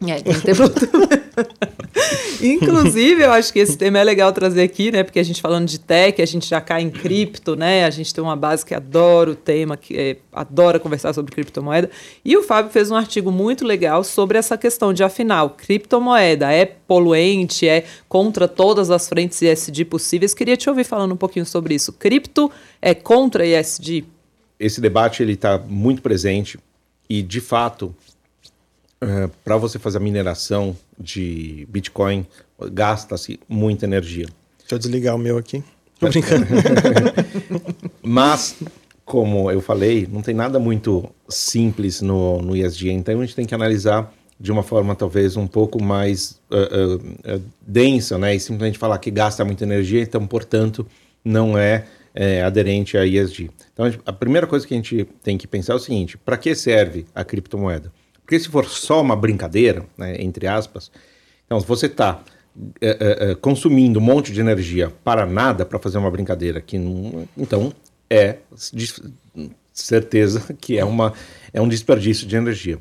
É, tem que ter Bluetooth. Inclusive, eu acho que esse tema é legal trazer aqui, né? Porque a gente falando de tech, a gente já cai em cripto, né? A gente tem uma base que adora o tema, que é, adora conversar sobre criptomoeda. E o Fábio fez um artigo muito legal sobre essa questão de, afinal, criptomoeda é poluente, é contra todas as frentes ISD possíveis. Queria te ouvir falando um pouquinho sobre isso. Cripto é contra ISD? Esse debate ele está muito presente e, de fato, é, para você fazer a mineração de Bitcoin, gasta-se muita energia. Deixa eu desligar o meu aqui. Tô brincando. Mas, como eu falei, não tem nada muito simples no, no ISD, então a gente tem que analisar de uma forma talvez um pouco mais uh, uh, uh, densa, né? E simplesmente falar que gasta muita energia, então, portanto, não é, é aderente a ISD. Então, a primeira coisa que a gente tem que pensar é o seguinte: para que serve a criptomoeda? Porque se for só uma brincadeira, né, entre aspas, então você está é, é, consumindo um monte de energia para nada para fazer uma brincadeira, que não, então é certeza que é, uma, é um desperdício de energia.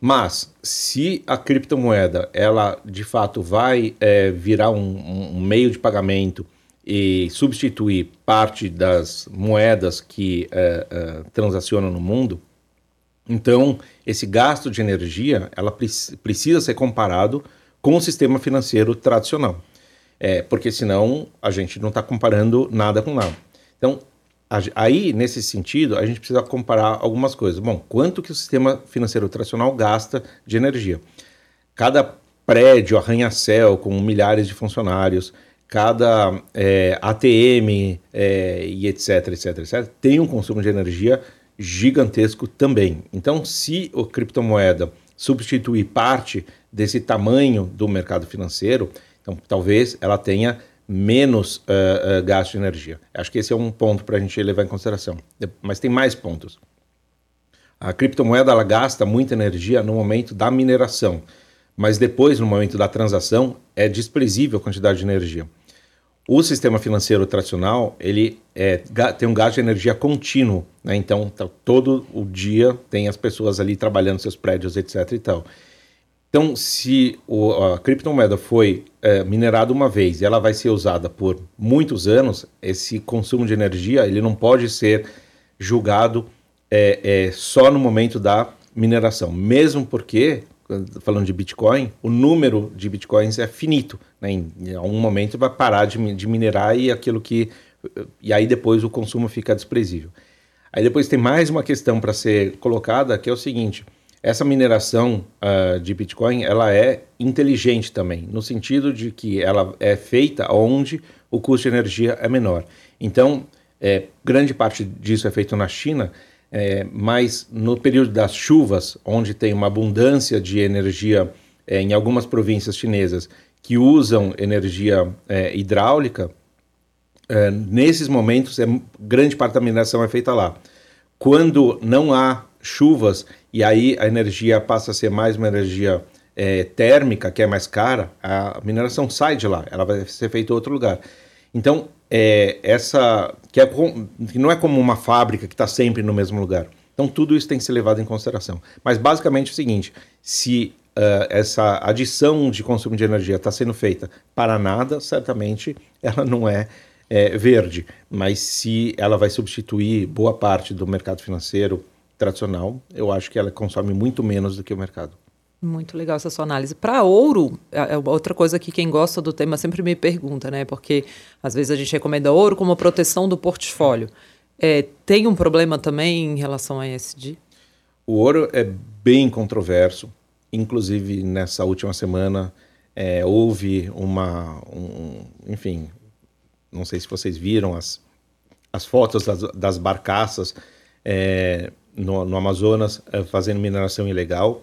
Mas se a criptomoeda ela de fato vai é, virar um, um, meio de pagamento e substituir parte das moedas que é, é, transacionam no mundo, então, esse gasto de energia ela precisa ser comparado com o sistema financeiro tradicional. É, porque senão a gente não está comparando nada com nada. Então, aí, nesse sentido, a gente precisa comparar algumas coisas. Bom, quanto que o sistema financeiro tradicional gasta de energia? Cada prédio, arranha-céu com milhares de funcionários, cada é, ATM é, e etc, etc, etc, tem um consumo de energia gigantesco também. Então, se a criptomoeda substituir parte desse tamanho do mercado financeiro, então talvez ela tenha menos uh, uh, gasto de energia. Acho que esse é um ponto para a gente levar em consideração. Mas tem mais pontos. A criptomoeda ela gasta muita energia no momento da mineração, mas depois, no momento da transação, é desprezível a quantidade de energia. O sistema financeiro tradicional ele é, tem um gasto de energia contínuo, né? então tá, todo o dia tem as pessoas ali trabalhando seus prédios, etc. E tal. Então, se o, a criptomoeda foi é, minerada uma vez e ela vai ser usada por muitos anos, esse consumo de energia ele não pode ser julgado é, é, só no momento da mineração, mesmo porque falando de Bitcoin, o número de Bitcoins é finito. Né? Em, algum momento vai parar de, de, minerar e aquilo que. E aí depois o consumo fica desprezível. Aí depois tem mais uma questão para ser colocada, que é o seguinte: essa mineração uh, de Bitcoin ela é inteligente também, no sentido de que ela é feita onde o custo de energia é menor. Então, é, grande parte disso é feito na China é, mas no período das chuvas, onde tem uma abundância de energia é, em algumas províncias chinesas que usam energia é, hidráulica, é, nesses momentos é, grande parte da mineração é feita lá. Quando não há chuvas e aí a energia passa a ser mais uma energia é, térmica, que é mais cara, a mineração sai de lá, ela vai ser feita em outro lugar. Então, é, essa que, é, que não é como uma fábrica que está sempre no mesmo lugar. Então, tudo isso tem que ser levado em consideração. Mas, basicamente, é o seguinte: se uh, essa adição de consumo de energia está sendo feita para nada, certamente ela não é, é, verde. Mas, se ela vai substituir boa parte do mercado financeiro tradicional, eu acho que ela consome muito menos do que o mercado. Muito legal essa sua análise. Para ouro, é, é outra coisa que quem gosta do tema sempre me pergunta, né? Porque às vezes a gente recomenda ouro como proteção do portfólio. É, tem um problema também em relação a ESG? O ouro é bem controverso. Inclusive, nessa última semana, é, houve uma. Um, enfim, não sei se vocês viram as, as fotos das, das barcaças é, no, no Amazonas é, fazendo mineração ilegal.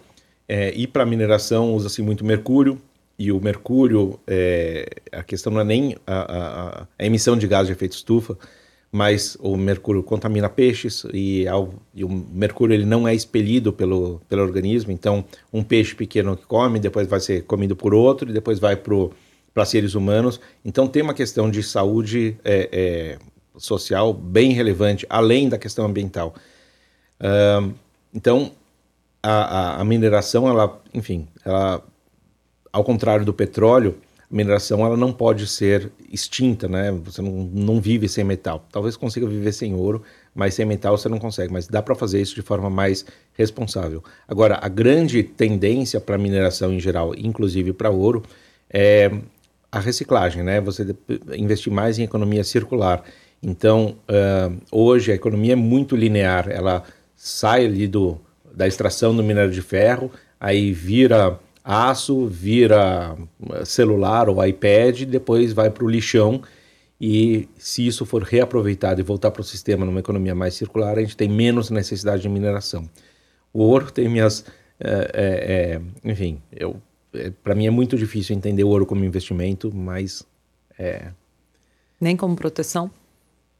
É, e para mineração usa-se muito mercúrio, e o mercúrio, é, a questão não é nem a, a, a, emissão de gás de efeito estufa, mas o mercúrio contamina peixes e, ao, e, o mercúrio ele não é expelido pelo, pelo organismo, então um peixe pequeno que come, depois vai ser comido por outro e depois vai para seres humanos. Então tem uma questão de saúde é, é, social bem relevante, além da questão ambiental. Então a, a, a, mineração, ela, enfim, ela, ao contrário do petróleo, a mineração ela não pode ser extinta, né? Você não, não vive sem metal. Talvez consiga viver sem ouro, mas sem metal você não consegue. Mas dá para fazer isso de forma mais responsável. Agora, a grande tendência para mineração em geral, inclusive para ouro, é a reciclagem, né? Você investir mais em economia circular. Então, uh, hoje a economia é muito linear. Ela sai ali do, da extração do minério de ferro, aí vira aço, vira celular ou iPad, depois vai para o lixão e se isso for reaproveitado e voltar para o sistema numa economia mais circular, a gente tem menos necessidade de mineração. O ouro tem minhas, é, é, enfim, eu é, para mim é muito difícil entender o ouro como investimento, mas é nem como proteção.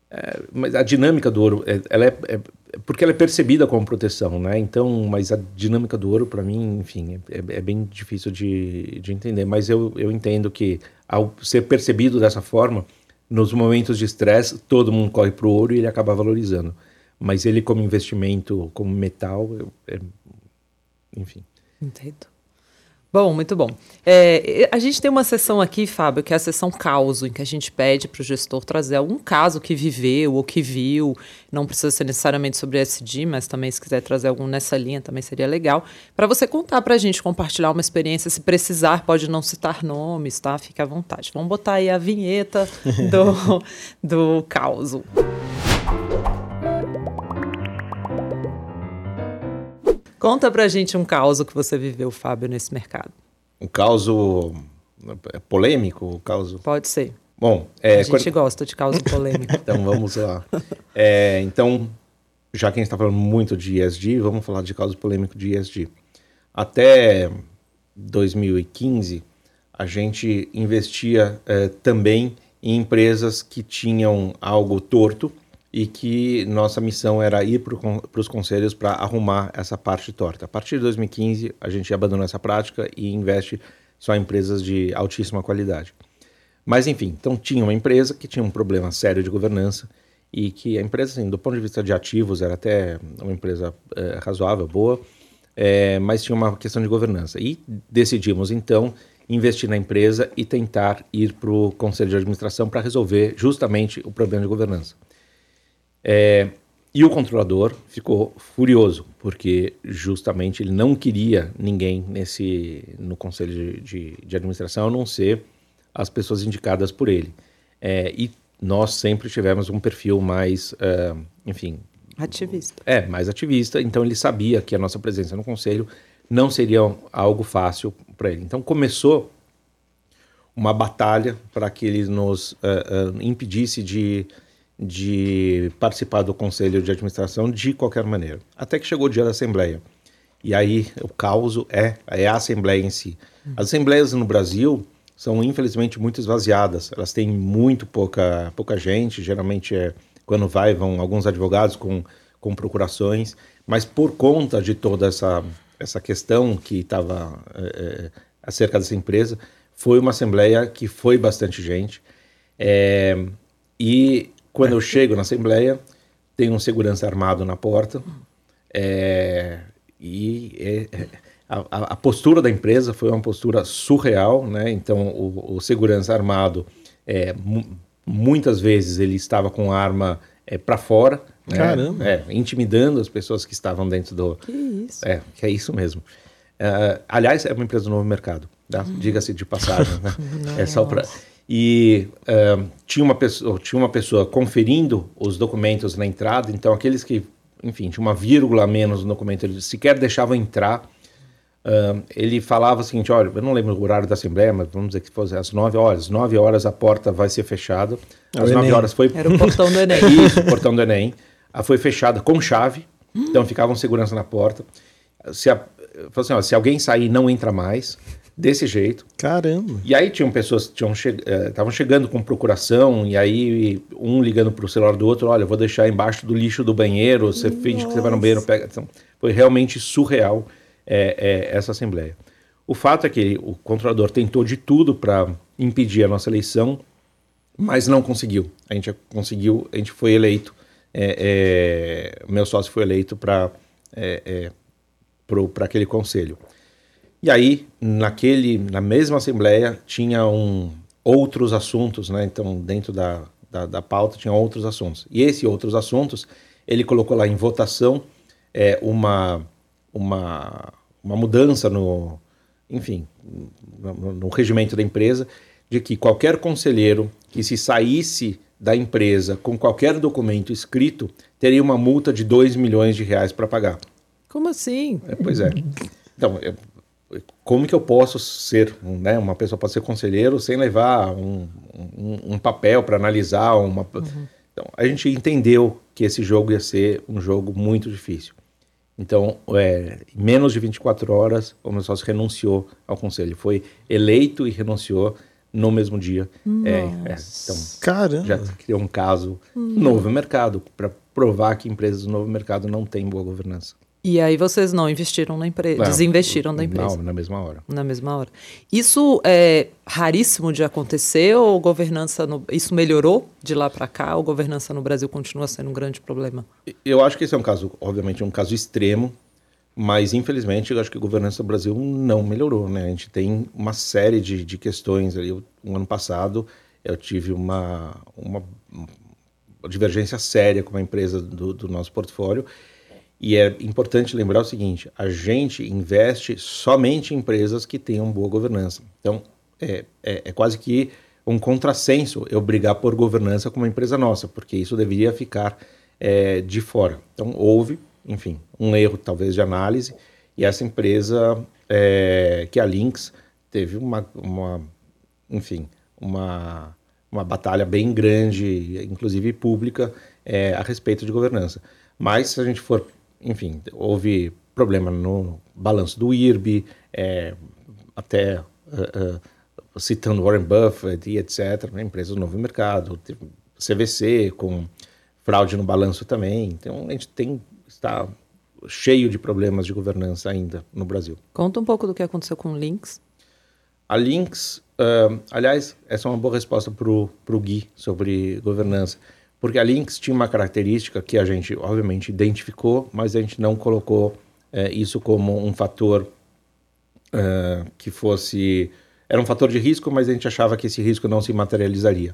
É, mas a dinâmica do ouro, é, ela é, porque ela é percebida como proteção, né? Então, mas a dinâmica do ouro, para mim, enfim, é, é, é, bem difícil de, de entender. Mas eu, eu entendo que, ao ser percebido dessa forma, nos momentos de estresse, todo mundo corre para o ouro e ele acaba valorizando. Mas ele, como investimento, como metal, eu, é, enfim. Entendo. Bom, muito bom. É, a gente tem uma sessão aqui, Fábio, que é a sessão caso, em que a gente pede para o gestor trazer algum caso que viveu ou que viu. Não precisa ser necessariamente sobre SD, mas também se quiser trazer algum nessa linha também seria legal. Para você contar para a gente, compartilhar uma experiência, se precisar, pode não citar nomes, tá? Fique à vontade. Vamos botar aí a vinheta do, do caso. Conta pra gente um caos que você viveu, Fábio, nesse mercado. Um caos é, polêmico? Um caos... Pode ser. Bom, é, a gente quando... gosta de caos polêmico. então vamos lá. É, então, já que a gente está falando muito de ESG, vamos falar de caos polêmico de ESG. Até 2015, a gente investia é, também em empresas que tinham algo torto e que nossa missão era ir para os conselhos para arrumar essa parte torta. A partir de 2015, a gente abandonou essa prática e investe só em empresas de altíssima qualidade. Mas enfim, então tinha uma empresa que tinha um problema sério de governança e que a empresa, assim, do ponto de vista de ativos, era até uma empresa é, razoável, boa, é, mas tinha uma questão de governança. E decidimos então investir na empresa e tentar ir para o conselho de administração para resolver justamente o problema de governança. É, e o controlador ficou furioso, porque justamente ele não queria ninguém nesse no conselho de, de, de administração, a não ser as pessoas indicadas por ele. É, e nós sempre tivemos um perfil mais, uh, enfim... Ativista. É, mais ativista. Então ele sabia que a nossa presença no conselho não seria algo fácil para ele. Então começou uma batalha para que ele nos uh, uh, impedisse de de participar do conselho de administração de qualquer maneira. Até que chegou o dia da assembleia. E aí o caos é, é a assembleia em si. As assembleias no Brasil são infelizmente muito esvaziadas. Elas têm muito pouca, pouca gente. Geralmente é quando vai vão alguns advogados com, com procurações. Mas por conta de toda essa essa questão que estava é, é, acerca dessa empresa, foi uma assembleia que foi bastante gente. É, e quando eu chego na Assembleia, tem um segurança armado na porta. É, e é, é a, a, postura da empresa foi uma postura surreal, né? Então, o, o segurança armado, é, muitas vezes ele estava com a arma é, para fora, né? Caramba! É, intimidando as pessoas que estavam dentro do. Que isso? É, que é isso mesmo. Uh, aliás, é uma empresa do novo mercado, tá? Hum. diga-se de passagem. Né? é só para e uh, tinha, uma pessoa, tinha uma pessoa conferindo os documentos na entrada, então aqueles que, enfim, tinha uma vírgula a menos no documento, eles sequer deixavam entrar. Uh, ele falava o seguinte: olha, eu não lembro o horário da Assembleia, mas vamos dizer que fosse às 9 horas. 9 horas a porta vai ser fechada. Às 9 horas foi. Era o portão do Enem. Isso, o portão do Enem. A foi fechada com chave, então ficava um segurança na porta. Se, a, assim, ó, se alguém sair, não entra mais desse jeito. Caramba! E aí tinham pessoas que estavam che eh, chegando com procuração, e aí um ligando para o celular do outro, olha, vou deixar embaixo do lixo do banheiro, você Nossa. finge que você vai no banheiro, pega. Então, foi realmente surreal é, é, essa assembleia. O fato é que o controlador tentou de tudo para impedir a nossa eleição, mas não conseguiu. A gente conseguiu, a gente foi eleito, é, meu sócio foi eleito para é para aquele conselho. E aí, naquele, na mesma assembleia, tinha um, outros assuntos, né? Então, dentro da, da, da pauta tinha outros assuntos. E esses outros assuntos, ele colocou lá em votação é, uma, uma, uma mudança no, enfim, no, no regimento da empresa, de que qualquer conselheiro que se saísse da empresa com qualquer documento escrito teria uma multa de 2 milhões de reais para pagar. Como assim? É, pois é. Então, como que eu posso ser, né, uma pessoa pode ser conselheiro sem levar um, um, um papel para analisar uma... Uhum. Então, a gente entendeu que esse jogo ia ser um jogo muito difícil. Então, é, em menos de 24 horas, o meu sócio renunciou ao conselho. Foi eleito e renunciou no mesmo dia. É, é, então, Caramba. já criou um caso uhum. novo mercado para provar que empresas do novo mercado não têm boa governança. E aí vocês não investiram na empresa, desinvestiram da empresa. Não, na mesma hora. Na mesma hora. Isso é raríssimo de acontecer ou governança no, isso melhorou de lá para cá ou governança no Brasil continua sendo um grande problema? Eu acho que esse é um caso, obviamente, um caso extremo, mas infelizmente eu acho que a governança no Brasil não melhorou, né? A gente tem uma série de, de questões ali. Um ano passado eu tive uma, uma, uma divergência séria com uma empresa do, do nosso portfólio e é importante lembrar o seguinte: a gente investe somente em empresas que tenham boa governança. Então, é, é, é quase que um contrassenso eu brigar por governança com uma empresa nossa, porque isso deveria ficar é, de fora. Então, houve, enfim, um erro talvez de análise, e essa empresa, é, que é a Lynx, teve uma, uma enfim, uma, uma batalha bem grande, inclusive pública, é, a respeito de governança. Mas se a gente for enfim, houve problema no balanço do IRB, é, até uh, uh, citando Warren Buffett e etc., né, empresas do novo mercado, CVC com fraude no balanço também. Então a gente tem está cheio de problemas de governança ainda no Brasil. Conta um pouco do que aconteceu com o Lynx. A Lynx, uh, aliás, essa é uma boa resposta para o Gui sobre governança. Porque a Lynx tinha uma característica que a gente, obviamente, identificou, mas a gente não colocou é, isso como um fator é, que fosse. Era um fator de risco, mas a gente achava que esse risco não se materializaria.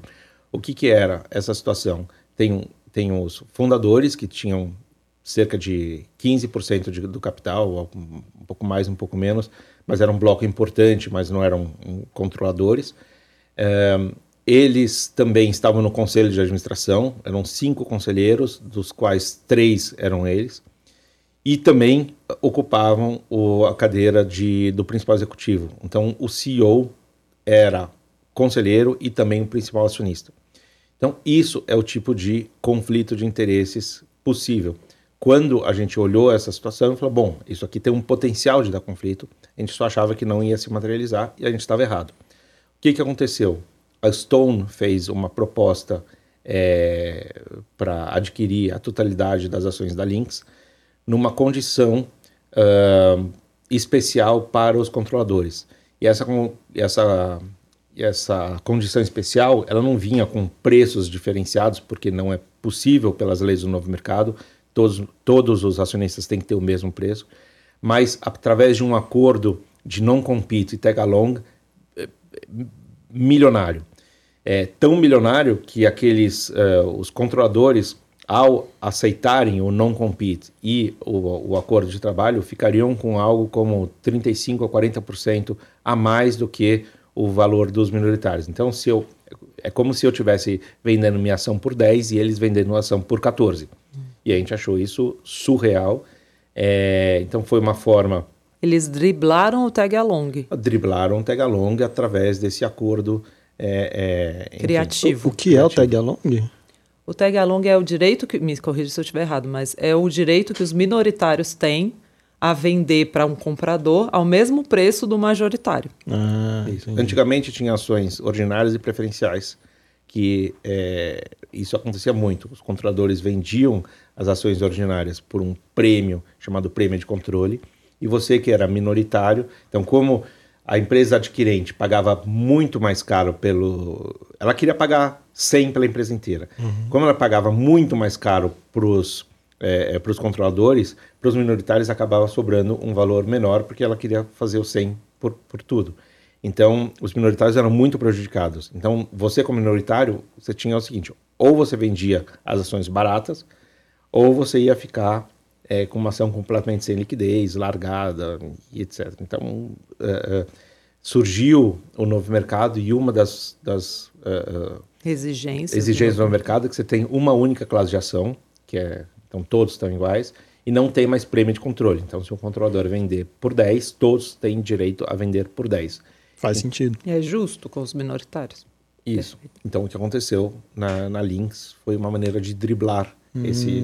O que, que era essa situação? Tem, tem os fundadores que tinham cerca de 15% de, do capital, um pouco mais, um pouco menos, mas era um bloco importante, mas não eram controladores. É, eles também estavam no conselho de administração, eram cinco conselheiros, dos quais três eram eles, e também ocupavam o, a cadeira de, do principal executivo. Então, o CEO era conselheiro e também o principal acionista. Então, isso é o tipo de conflito de interesses possível. Quando a gente olhou essa situação, falou: bom, isso aqui tem um potencial de dar conflito, a gente só achava que não ia se materializar e a gente estava errado. O que, que aconteceu? A Stone fez uma proposta é, para adquirir a totalidade das ações da Lynx numa condição uh, especial para os controladores. E essa, essa, essa condição especial ela não vinha com preços diferenciados, porque não é possível pelas leis do novo mercado, todos, todos os acionistas têm que ter o mesmo preço, mas através de um acordo de non-compete e tag-along, é, milionário. É tão milionário que aqueles uh, os controladores ao aceitarem o não compete e o, o, acordo de trabalho ficariam com algo como 35 a 40% a mais do que o valor dos minoritários. Então, se eu é como se eu tivesse vendendo minha ação por 10 e eles vendendo a ação por 14. E a gente achou isso surreal. É, então foi uma forma eles driblaram o tag along. Driblaram o tag along através desse acordo é, é, Criativo. O, o que é o tag along? O tag along é o direito que, me corrija se eu estiver errado, mas é o direito que os minoritários têm a vender para um comprador ao mesmo preço do majoritário. Ah, isso. Antigamente tinha ações ordinárias e preferenciais, que é, isso acontecia muito. Os controladores vendiam as ações ordinárias por um prêmio chamado prêmio de controle, e você que era minoritário, então como a empresa adquirente pagava muito mais caro pelo. Ela queria pagar 100 pela empresa inteira. Uhum. Como ela pagava muito mais caro para os é, é controladores, para os minoritários acabava sobrando um valor menor, porque ela queria fazer o 100 por, por tudo. Então, os minoritários eram muito prejudicados. Então, você como minoritário, você tinha o seguinte, ou você vendia as ações baratas, ou você ia ficar é, com uma ação completamente sem liquidez, largada e etc. Então, é, é, surgiu o novo mercado e uma das, das é, é, exigências, exigências do novo mercado é que você tem uma única classe de ação, que é, então todos estão iguais, e não tem mais prêmio de controle. Então, se o controlador vender por 10, todos têm direito a vender por 10. Faz sentido. E é justo com os minoritários. Isso. Perfeito. Então, o que aconteceu na, na Lynx foi uma maneira de driblar hum. esse,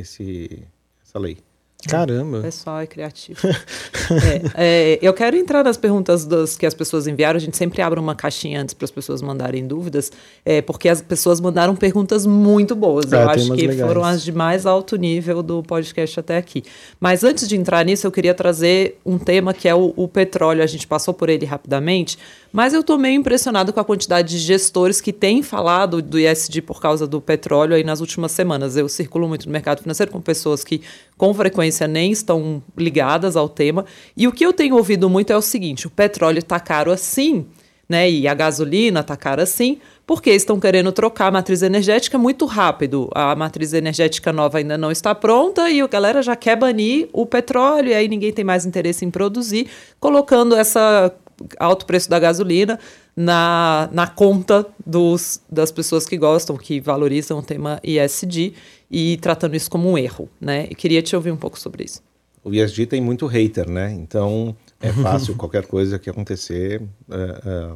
esse, essa lei. Caramba. O pessoal é criativo. é, é, eu quero entrar nas perguntas das, que as pessoas enviaram. A gente sempre abre uma caixinha antes para as pessoas mandarem dúvidas, é, porque as pessoas mandaram perguntas muito boas. É, eu acho que legais. foram as de mais alto nível do podcast até aqui. Mas antes de entrar nisso, eu queria trazer um tema que é o, o petróleo. A gente passou por ele rapidamente, mas eu estou meio impressionado com a quantidade de gestores que têm falado do ISD por causa do petróleo aí nas últimas semanas. Eu circulo muito no mercado financeiro com pessoas que com frequência nem estão ligadas ao tema. E o que eu tenho ouvido muito é o seguinte: o petróleo está caro assim, né? E a gasolina está cara assim, porque estão querendo trocar a matriz energética muito rápido. A matriz energética nova ainda não está pronta e a galera já quer banir o petróleo, e aí ninguém tem mais interesse em produzir, colocando essa alto preço da gasolina na, na conta dos, das pessoas que gostam, que valorizam o tema ISD e tratando isso como um erro, né? E queria te ouvir um pouco sobre isso. O ISD tem muito hater, né? Então é fácil qualquer coisa que acontecer é,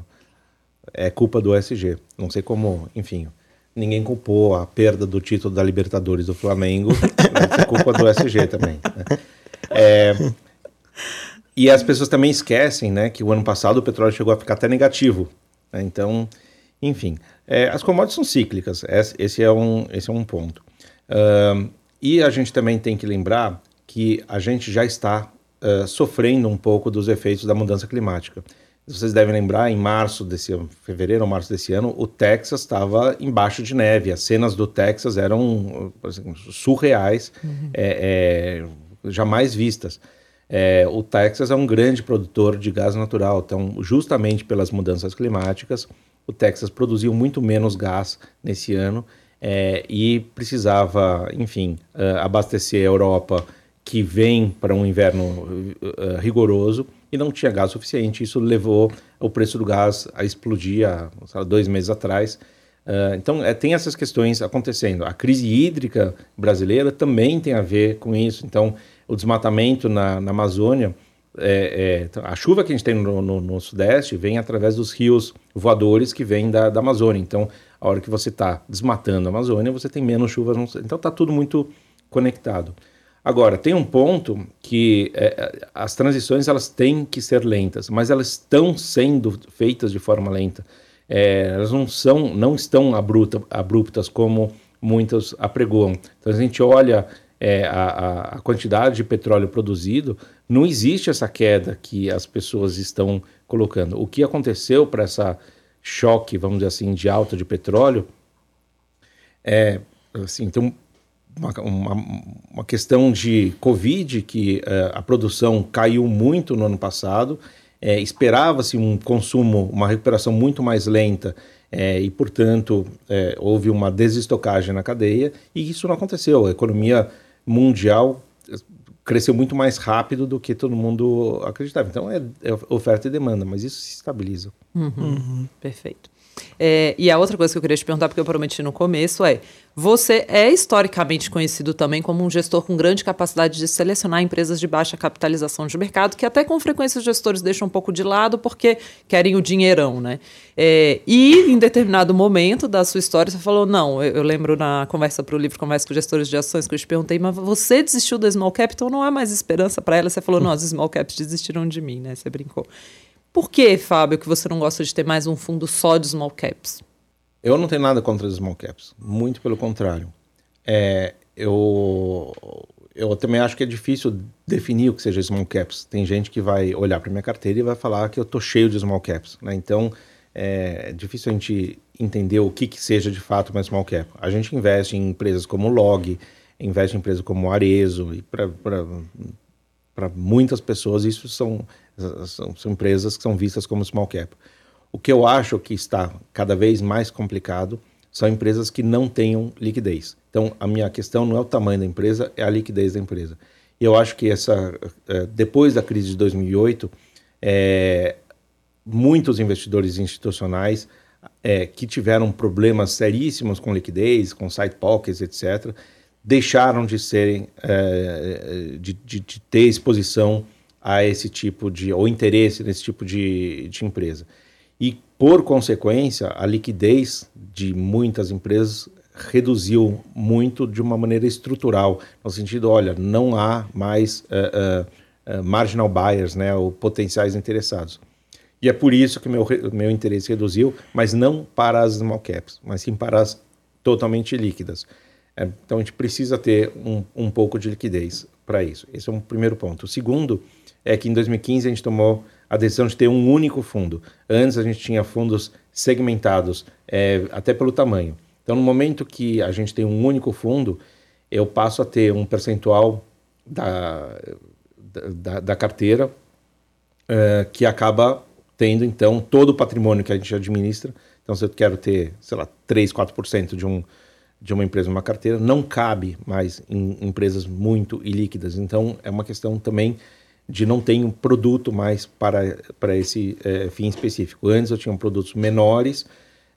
é, é culpa do SG. Não sei como, enfim, ninguém culpou a perda do título da Libertadores do Flamengo, é culpa do SG também. Né? É, e as pessoas também esquecem, né, que o ano passado o petróleo chegou a ficar até negativo. Né? Então, enfim, é, as commodities são cíclicas. Esse é um, esse é um ponto. Uh, e a gente também tem que lembrar que a gente já está uh, sofrendo um pouco dos efeitos da mudança climática. Vocês devem lembrar, em março desse ano, fevereiro ou março desse ano, o Texas estava embaixo de neve. As cenas do Texas eram exemplo, surreais, uhum. é, é, jamais vistas. É, o Texas é um grande produtor de gás natural, então, justamente pelas mudanças climáticas, o Texas produziu muito menos gás nesse ano é, e precisava, enfim, uh, abastecer a Europa que vem para um inverno uh, rigoroso e não tinha gás suficiente. Isso levou o preço do gás a explodir há dois meses atrás. Uh, então, é, tem essas questões acontecendo. A crise hídrica brasileira também tem a ver com isso. Então, o desmatamento na, na Amazônia, é, é, a chuva que a gente tem no, no, no, Sudeste vem através dos rios voadores que vêm da, da Amazônia. Então, a hora que você está desmatando a Amazônia, você tem menos chuvas. Então, está tudo muito conectado. Agora, tem um ponto que é, é, as transições elas têm que ser lentas, mas elas estão sendo feitas de forma lenta. É, elas não são, não estão abrupta, abruptas como muitas apregoam. Então, a gente olha é, a, a, quantidade de petróleo produzido, não existe essa queda que as pessoas estão colocando. O que aconteceu para essa choque, vamos dizer assim, de alta de petróleo é, assim, então, uma, uma, uma questão de Covid, que é, a produção caiu muito no ano passado, é, esperava-se um consumo, uma recuperação muito mais lenta é, e, portanto, é, houve uma desestocagem na cadeia e isso não aconteceu. A economia mundial cresceu muito mais rápido do que todo mundo acreditava. Então é, é oferta e demanda, mas isso se estabiliza. Uhum. Uhum. Perfeito. É, e a outra coisa que eu queria te perguntar, porque eu prometi no começo, é: você é historicamente conhecido também como um gestor com grande capacidade de selecionar empresas de baixa capitalização de mercado, que até com frequência os gestores deixam um pouco de lado porque querem o dinheirão, né? É, e em determinado momento da sua história, você falou: não, eu, eu lembro na conversa para o livro Conversa com Gestores de Ações, que eu te perguntei, mas você desistiu da Small Cap, então não há mais esperança para ela. Você falou: não, as Small Caps desistiram de mim, né? Você brincou. Por que, Fábio, que você não gosta de ter mais um fundo só de small caps? Eu não tenho nada contra as small caps, muito pelo contrário. É, eu, eu também acho que é difícil definir o que seja small caps. Tem gente que vai olhar para minha carteira e vai falar que eu tô cheio de small caps, né? Então é difícil a gente entender o que, que seja de fato uma small cap. A gente investe em empresas como Log, investe em empresas como Arezo e para muitas pessoas isso são, são, são empresas que são vistas como small cap. O que eu acho que está cada vez mais complicado são empresas que não tenham liquidez. Então, a minha questão não é o tamanho da empresa, é a liquidez da empresa. E eu acho que essa, é, depois da crise de 2008, é, muitos investidores institucionais é, que tiveram problemas seríssimos com liquidez, com side pockets, etc., deixaram de serem, é, de, de, de, ter exposição a esse tipo de, ou interesse nesse tipo de, de empresa. E, por consequência, a liquidez de muitas empresas reduziu muito de uma maneira estrutural, no sentido, olha, não há mais uh, uh, marginal buyers, né, ou potenciais interessados. E é por isso que meu, meu interesse reduziu, mas não para as small caps, mas sim para as totalmente líquidas. É, então a gente precisa ter um, um pouco de liquidez para isso. Esse é um primeiro ponto. O segundo é que em 2015 a gente tomou a decisão de ter um único fundo. Antes a gente tinha fundos segmentados, é, até pelo tamanho. Então, no momento que a gente tem um único fundo, eu passo a ter um percentual da, da, da carteira é, que acaba tendo, então, todo o patrimônio que a gente administra. Então, se eu quero ter, sei lá, 3, 4% de, um, de uma empresa numa carteira, não cabe mais em empresas muito ilíquidas. Então, é uma questão também de não ter um produto mais para, para esse é, fim específico. Antes eu tinha produtos menores,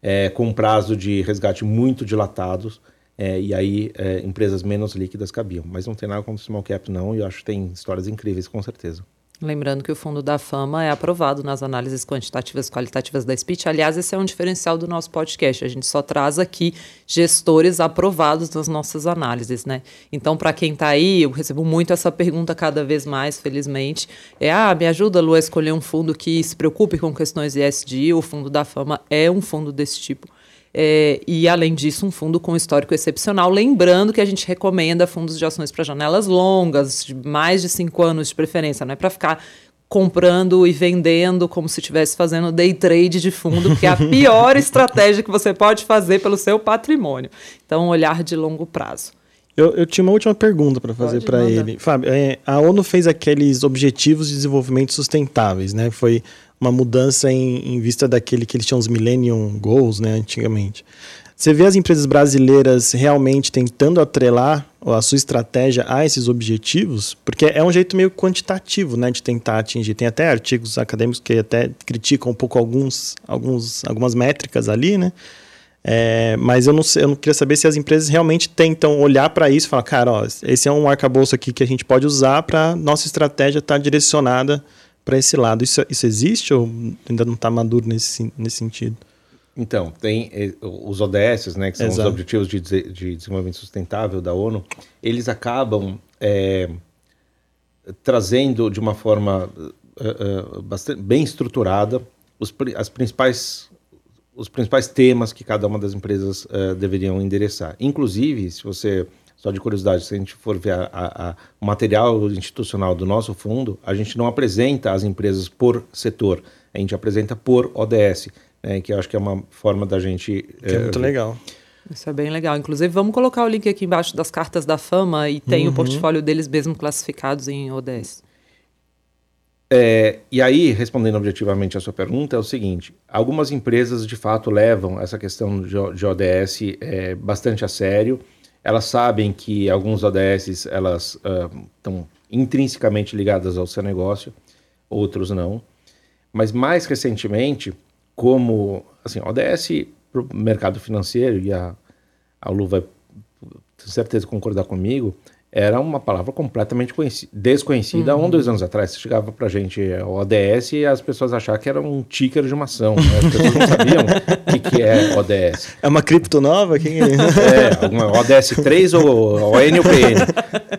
é, com prazo de resgate muito dilatados, é, e aí empresas menos líquidas cabiam. Mas não tem nada contra o small cap não, e eu acho que tem histórias incríveis com certeza. Lembrando que o Fundo da Fama é aprovado nas análises quantitativas e qualitativas da SPIT. Aliás, esse é um diferencial do nosso podcast. A gente só traz aqui gestores aprovados nas nossas análises, né? Então, para quem está aí, eu recebo muito essa pergunta cada vez mais, felizmente. É, ah, me ajuda, Lu, a escolher um fundo que se preocupe com questões ESG. O Fundo da Fama é um fundo desse tipo. É, e, além disso, um fundo com histórico excepcional. Lembrando que a gente recomenda fundos de ações para janelas longas, de mais de cinco anos de preferência, não é para ficar comprando e vendendo como se estivesse fazendo day trade de fundo, que é a pior estratégia que você pode fazer pelo seu patrimônio. Então, olhar de longo prazo. Eu, eu tinha uma última pergunta para fazer para ele. Fábio, é, a ONU fez aqueles Objetivos de Desenvolvimento Sustentáveis, né? Foi uma mudança em, em vista daquele que eles tinham os Millennium Goals, né, antigamente. Você vê as empresas brasileiras realmente tentando atrelar a sua estratégia a esses objetivos? Porque é um jeito meio quantitativo, né, de tentar atingir. Tem até artigos acadêmicos que até criticam um pouco alguns, alguns, algumas métricas ali, né? É, mas eu não, sei, eu não queria saber se as empresas realmente tentam olhar para isso e falar, cara, ó, esse é um arcabouço aqui que a gente pode usar para nossa estratégia estar tá direcionada para esse lado. Isso, isso existe ou ainda não está maduro nesse, nesse sentido? Então, tem eh, os ODS, né, que são Exato. os Objetivos de, de, Desenvolvimento Sustentável da ONU, eles acabam é, trazendo de uma forma uh, uh, bastante, bem estruturada os, as principais, os principais temas que cada uma das empresas uh, deveriam endereçar. Inclusive, se você só de curiosidade, se a gente for ver a, a, a, o material institucional do nosso fundo, a gente não apresenta as empresas por setor, a gente apresenta por ODS, né, que eu acho que é uma forma da gente. Que é, é muito legal. Isso é bem legal. Inclusive, vamos colocar o link aqui embaixo das cartas da fama e tem uhum. o portfólio deles mesmo classificados em ODS. É, e aí, respondendo objetivamente a sua pergunta, é o seguinte: algumas empresas de fato levam essa questão de, ODS é, bastante a sério elas sabem que alguns ODS elas estão uh, intrinsecamente ligadas ao seu negócio, outros não. Mas mais recentemente, como assim, ODS para o mercado financeiro e a, a Lu vai com certeza concordar comigo, era uma palavra completamente desconhecida uhum. há um, dois anos atrás. Você chegava pra gente é, o ODS e as pessoas achavam que era um ticker de uma ação. Né? As pessoas não sabiam o que, que é ODS. É uma cripto nova? Quem é? é, alguma ODS 3 ou, ou NUPN.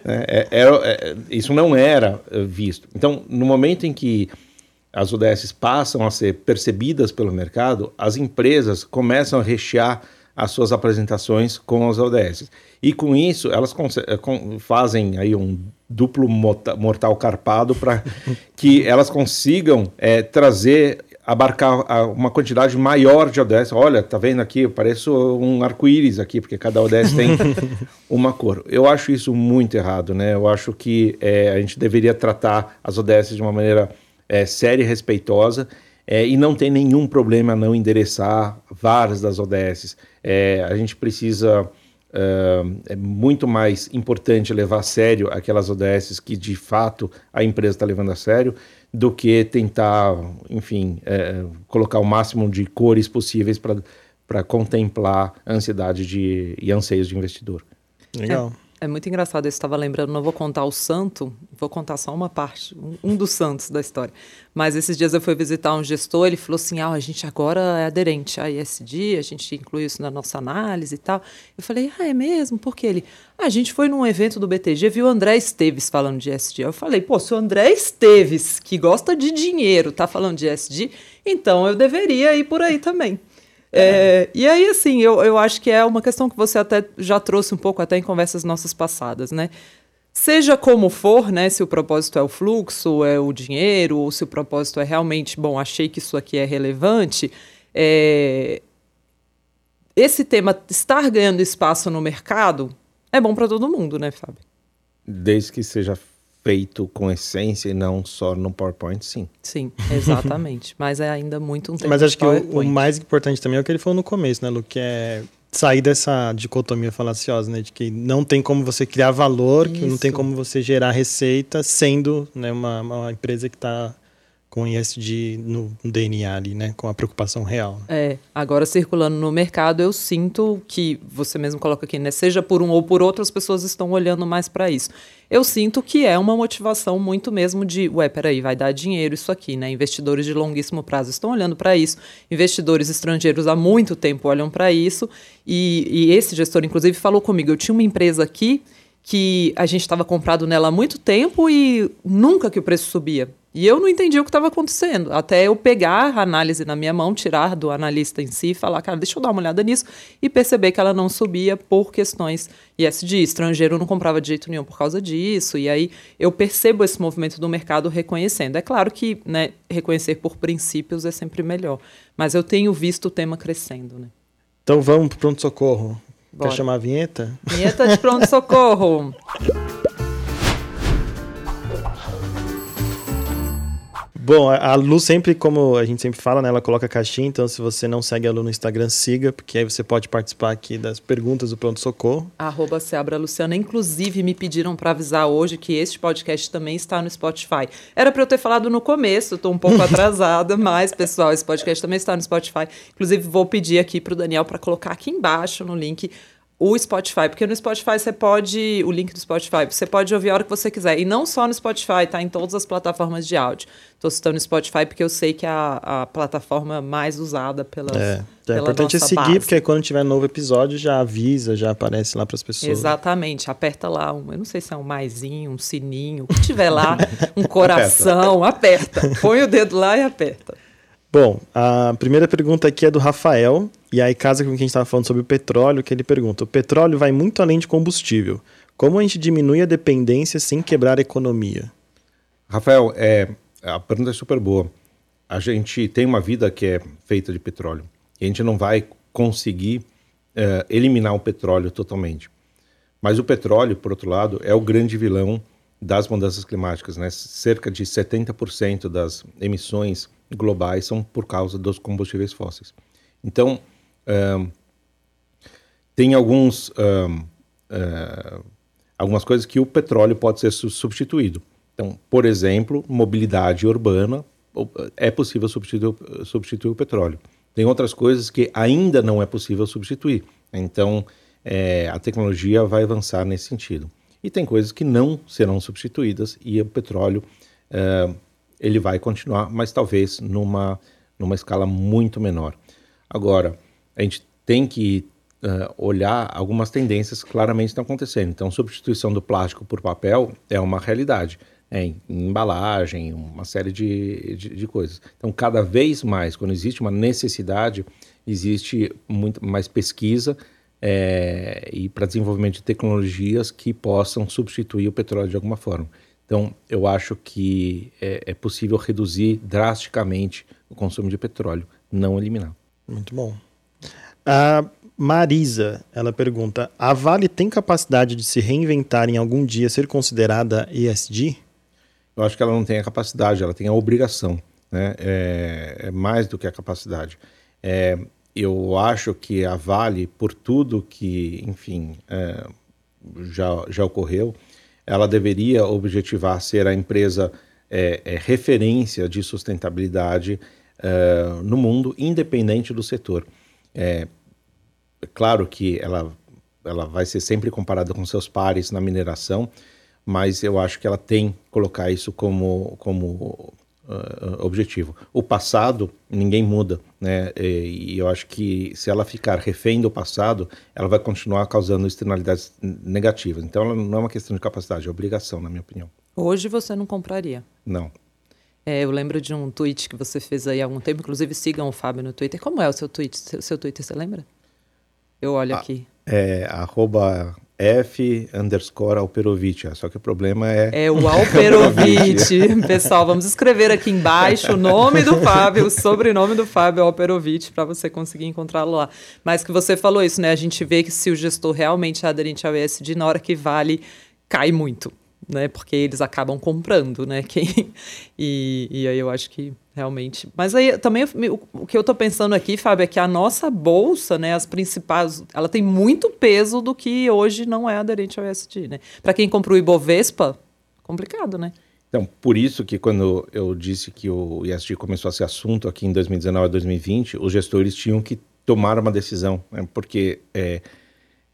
É, é, é, isso não era eh, visto. Então, no momento em que as ODS passam a ser percebidas pelo mercado, as empresas começam a rechear as suas apresentações com as ODS. E com isso, elas eh, fazem aí um duplo mortal carpado para que elas consigam é, trazer, abarcar uma quantidade maior de ODS. Olha, tá vendo aqui? Eu pareço um arco-íris aqui, porque cada ODS tem uma cor. Eu acho isso muito errado, né? Eu acho que é, a gente deveria tratar as ODS de uma maneira é, séria e respeitosa é, e não tem nenhum problema não endereçar várias das ODS. É, a gente precisa. Uh, é muito mais importante levar a sério aquelas ODS que de fato a empresa está levando a sério do que tentar, enfim, é, colocar o máximo de cores possíveis para contemplar a ansiedade de, e anseios de investidor. Legal. É. Muito engraçado, eu estava lembrando, não vou contar o santo, vou contar só uma parte, um, um, dos santos da história. Mas esses dias eu fui visitar um gestor, ele falou assim: ah, a gente agora é aderente à ISD, a gente inclui isso na nossa análise e tal. Eu falei: ah, é mesmo? Por que ele? Ah, a gente foi num evento do BTG, viu o André Esteves falando de ISD. Eu falei: pô, se o André Esteves, que gosta de dinheiro, tá falando de ISD, então eu deveria ir por aí também. É, e aí, assim, eu, eu acho que é uma questão que você até já trouxe um pouco até em conversas nossas passadas, né? Seja como for, né, se o propósito é o fluxo, é o dinheiro, ou se o propósito é realmente, bom, achei que isso aqui é relevante, é... esse tema estar ganhando espaço no mercado é bom para todo mundo, né, Fábio? Desde que seja feito com essência e não só no PowerPoint, sim. Sim, exatamente. Mas é ainda muito um tema Mas acho que o, o, mais importante também é o que ele falou no começo, né, Lu? Que é sair dessa dicotomia falaciosa, né? De que não tem como você criar valor, Isso. que não tem como você gerar receita sendo né, uma, uma empresa que está com ESG no DNA ali, né? Com a preocupação real. É, agora circulando no mercado, eu sinto que, você mesmo coloca aqui, né? Seja por um ou por outro, as pessoas estão olhando mais para isso. Eu sinto que é uma motivação muito mesmo de, ué, peraí, vai dar dinheiro isso aqui, né? Investidores de longuíssimo prazo estão olhando para isso, investidores estrangeiros há muito tempo olham para isso, e, e esse gestor, inclusive, falou comigo, eu tinha uma empresa aqui que a gente estava comprado nela há muito tempo e nunca que o preço subia. E eu não entendi o que estava acontecendo, até eu pegar a análise na minha mão, tirar do analista em si e falar, cara, deixa eu dar uma olhada nisso, e perceber que ela não subia por questões ISD. Estrangeiro não comprava de jeito nenhum por causa disso, e aí eu percebo esse movimento do mercado reconhecendo. É claro que né, reconhecer por princípios é sempre melhor, mas eu tenho visto o tema crescendo. Né? Então vamos para o pronto-socorro. Quer chamar a vinheta? Vinheta de pronto-socorro. Bom, a Lu sempre, como a gente sempre fala, né, ela coloca caixinha, então se você não segue a Lu no Instagram, siga, porque aí você pode participar aqui das perguntas do Pronto Socorro. Arroba Seabra Luciana. Inclusive, me pediram para avisar hoje que este podcast também está no Spotify. Era para eu ter falado no começo, estou um pouco atrasada, mas, pessoal, esse podcast também está no Spotify. Inclusive, vou pedir aqui para o Daniel para colocar aqui embaixo no link o Spotify, porque no Spotify você pode, o link do Spotify, você pode ouvir a hora que você quiser. E não só no Spotify, tá? Em todas as plataformas de áudio. Estou citando o Spotify porque eu sei que é a, a plataforma mais usada pelas, é. É importante seguir, base. porque quando tiver novo episódio já avisa, já aparece lá para as pessoas. Exatamente, aperta lá um, eu não sei se é um maisinho, um sininho, o que tiver lá, um coração, aperta. aperta. Põe o dedo lá e aperta. Bom, a primeira pergunta aqui é do Rafael, e aí casa com quem a gente estava falando sobre o petróleo, que ele pergunta: o petróleo vai muito além de combustível. Como a gente diminui a dependência sem quebrar a economia? Rafael, é, a pergunta é super boa. A gente tem uma vida que é feita de petróleo. E a gente não vai conseguir é, eliminar o petróleo totalmente. Mas o petróleo, por outro lado, é o grande vilão das mudanças climáticas. Né? Cerca de 70% das emissões globais são por causa dos combustíveis fósseis. Então, tem alguns, uh, algumas coisas que o petróleo pode ser substituído. Então, por exemplo, mobilidade urbana é possível substituir, substituir o petróleo. Tem outras coisas que ainda não é possível substituir. Então, é, a tecnologia vai avançar nesse sentido. E tem coisas que não serão substituídas e o petróleo ele vai continuar, mas talvez numa, numa escala muito menor. Agora, a gente tem que uh, olhar algumas tendências que claramente estão acontecendo. Então, substituição do plástico por papel é uma realidade. é, em embalagem, uma série de, de, de, coisas. Então, cada vez mais, quando existe uma necessidade, existe muito mais pesquisa é, e para desenvolvimento de tecnologias que possam substituir o petróleo de alguma forma. Então, eu acho que é, é possível reduzir drasticamente o consumo de petróleo, não eliminar. Muito bom. A Marisa, ela pergunta: a Vale tem capacidade de se reinventar em algum dia ser considerada ESG? Eu acho que ela não tem a capacidade, ela tem a obrigação. Né? É, é mais do que a capacidade. É, eu acho que a Vale, por tudo que, enfim, é, já, já ocorreu, ela deveria objetivar ser a empresa é, é, referência de sustentabilidade é, no mundo, independente do setor. É, claro que ela, ela vai ser sempre comparada com seus pares na mineração, mas eu acho que ela tem que colocar isso como, como uh, objetivo. O passado, ninguém muda, né? E, e, eu acho que se ela ficar refém do passado, ela vai continuar causando externalidades negativas. Então, ela não é uma questão de capacidade, é obrigação, na minha opinião. Hoje você não compraria? Não. É, eu lembro de um tweet que você fez aí há algum tempo, inclusive sigam o Fábio no Twitter. Como é o seu tweet? Seu, seu Twitter, você lembra? Eu olho ah, aqui. É, arroba F underscore Alperovitch. Só que o problema é. É o Alperovitch. Pessoal, vamos escrever aqui embaixo o nome do Fábio, o sobrenome do Fábio Alperovitch, para você conseguir encontrá-lo lá. Mas que você falou isso, né? A gente vê que se o gestor realmente é aderente ao ESG, na hora que vale, cai muito né? Porque eles acabam comprando, né? Quem... E, e aí eu acho que realmente. Mas aí também o, o que eu estou pensando aqui, Fábio, é que a nossa bolsa, né? As principais, ela tem muito peso do que hoje não é aderente ao ESG, né? Para quem comprou o Ibovespa, complicado, né? Então, por isso que quando eu disse que o ESG começou a ser assunto aqui em 2019 a 2020, os gestores tinham que tomar uma decisão, né? porque é,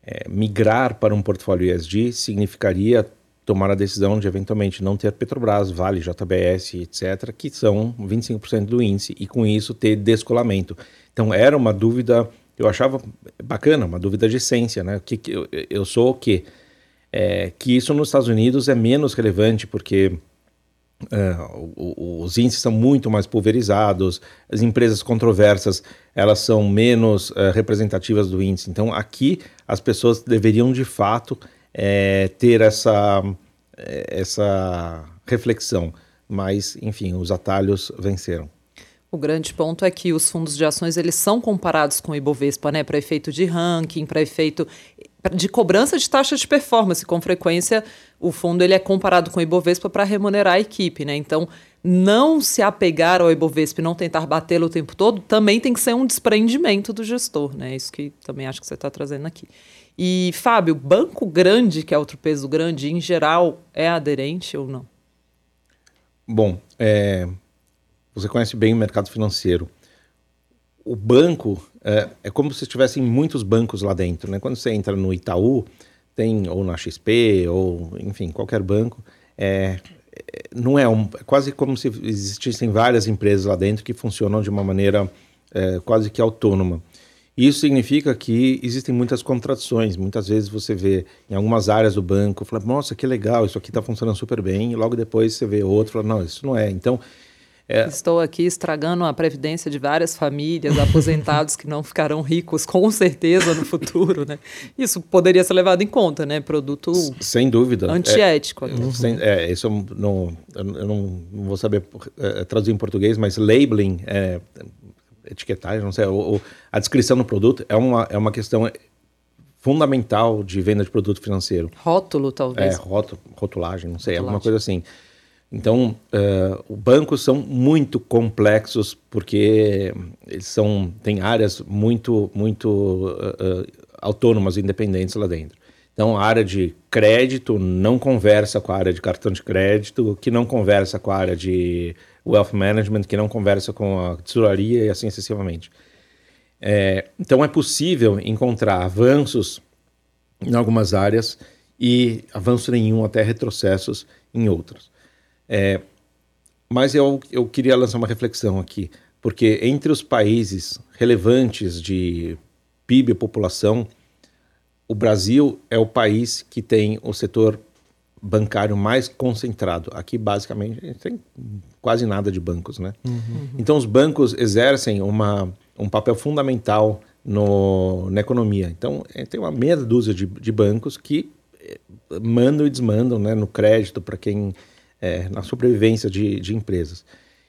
é, migrar para um portfólio ESG significaria tomar a decisão de eventualmente não ter Petrobras, Vale, JBS, etc., que são 25% do índice, e com isso ter descolamento. Então era uma dúvida, eu achava bacana, uma dúvida de essência, né? Que, que eu, eu, sou o quê? É, que isso nos Estados Unidos é menos relevante, porque Uh, os índices são muito mais pulverizados, as empresas controversas elas são menos uh, representativas do índice. Então aqui as pessoas deveriam de fato é, ter essa, essa reflexão. Mas, enfim, os atalhos venceram. O grande ponto é que os fundos de ações eles são comparados com o Ibovespa, né, para efeito de ranking, para efeito de cobrança de taxa de performance. Com frequência, o fundo ele é comparado com o Ibovespa para remunerar a equipe, né? Então, não se apegar ao Ibovespa e não tentar batê-lo o tempo todo, também tem que ser um desprendimento do gestor, né? Isso que também acho que você está trazendo aqui. E, Fábio, banco grande, que é outro peso grande, em geral, é aderente ou não? Bom, é, você conhece bem o mercado financeiro. O banco é, é como se tivessem muitos bancos lá dentro. Né? Quando você entra no Itaú, tem, ou na XP, ou enfim, qualquer banco, é, é não é, um, é quase como se existissem várias empresas lá dentro que funcionam de uma maneira é, quase que autônoma. Isso significa que existem muitas contradições. Muitas vezes você vê em algumas áreas do banco, fala, nossa, que legal, isso aqui está funcionando super bem, e logo depois você vê outro, fala, não, isso não é. Então, é... Estou aqui estragando a previdência de várias famílias, aposentados que não ficarão ricos com certeza no futuro, né? Isso poderia ser levado em conta, né? Produto sem dúvida antiético. É, uhum. sem, é isso eu não, eu não, não vou saber é, traduzir em português, mas labeling é, etiquetagem, não sei, ou, a descrição do produto é uma, é uma questão fundamental de venda de produto financeiro. Rótulo, talvez. É, rótulo, rotulagem, não sei, rotulagem. alguma coisa assim. Então, uh, os bancos são muito complexos porque eles são têm áreas muito muito uh, uh, autônomas, independentes lá dentro. Então, a área de crédito não conversa com a área de cartão de crédito, que não conversa com a área de wealth management, que não conversa com a tesouraria e assim sucessivamente. É, então é possível encontrar avanços em algumas áreas e avanço nenhum, até retrocessos em outras. É, mas eu, eu queria lançar uma reflexão aqui, porque entre os países relevantes de PIB e população, o Brasil é o país que tem o setor bancário mais concentrado. Aqui, basicamente, a gente tem quase nada de bancos, né? Uhum. Então, os bancos exercem uma, um papel fundamental no, na economia. Então, é, tem uma meia dúzia de, de bancos que eh, mandam e desmandam né, no crédito para quem... É, na sobrevivência de, de empresas.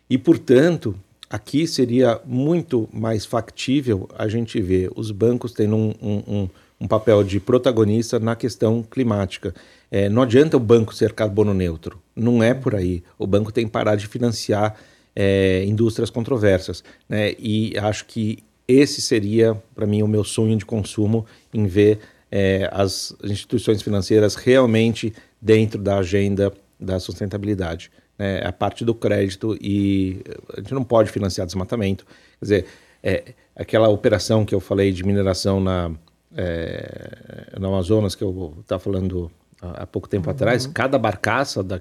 E, portanto, aqui seria muito mais factível a gente ver os bancos tendo um, um, um, um papel de protagonista na questão climática. É, não adianta o banco ser carbono neutro, não é por aí. O banco tem que parar de financiar é, indústrias controversas. Né? E acho que esse seria, para mim, o meu sonho de consumo em ver é, as instituições financeiras realmente dentro da agenda da sustentabilidade. Né? A parte do crédito e a gente não pode financiar desmatamento. Quer dizer, é, aquela operação que eu falei de mineração na, é, no Amazonas, que eu estava falando há pouco tempo uhum. atrás, cada barcaça da,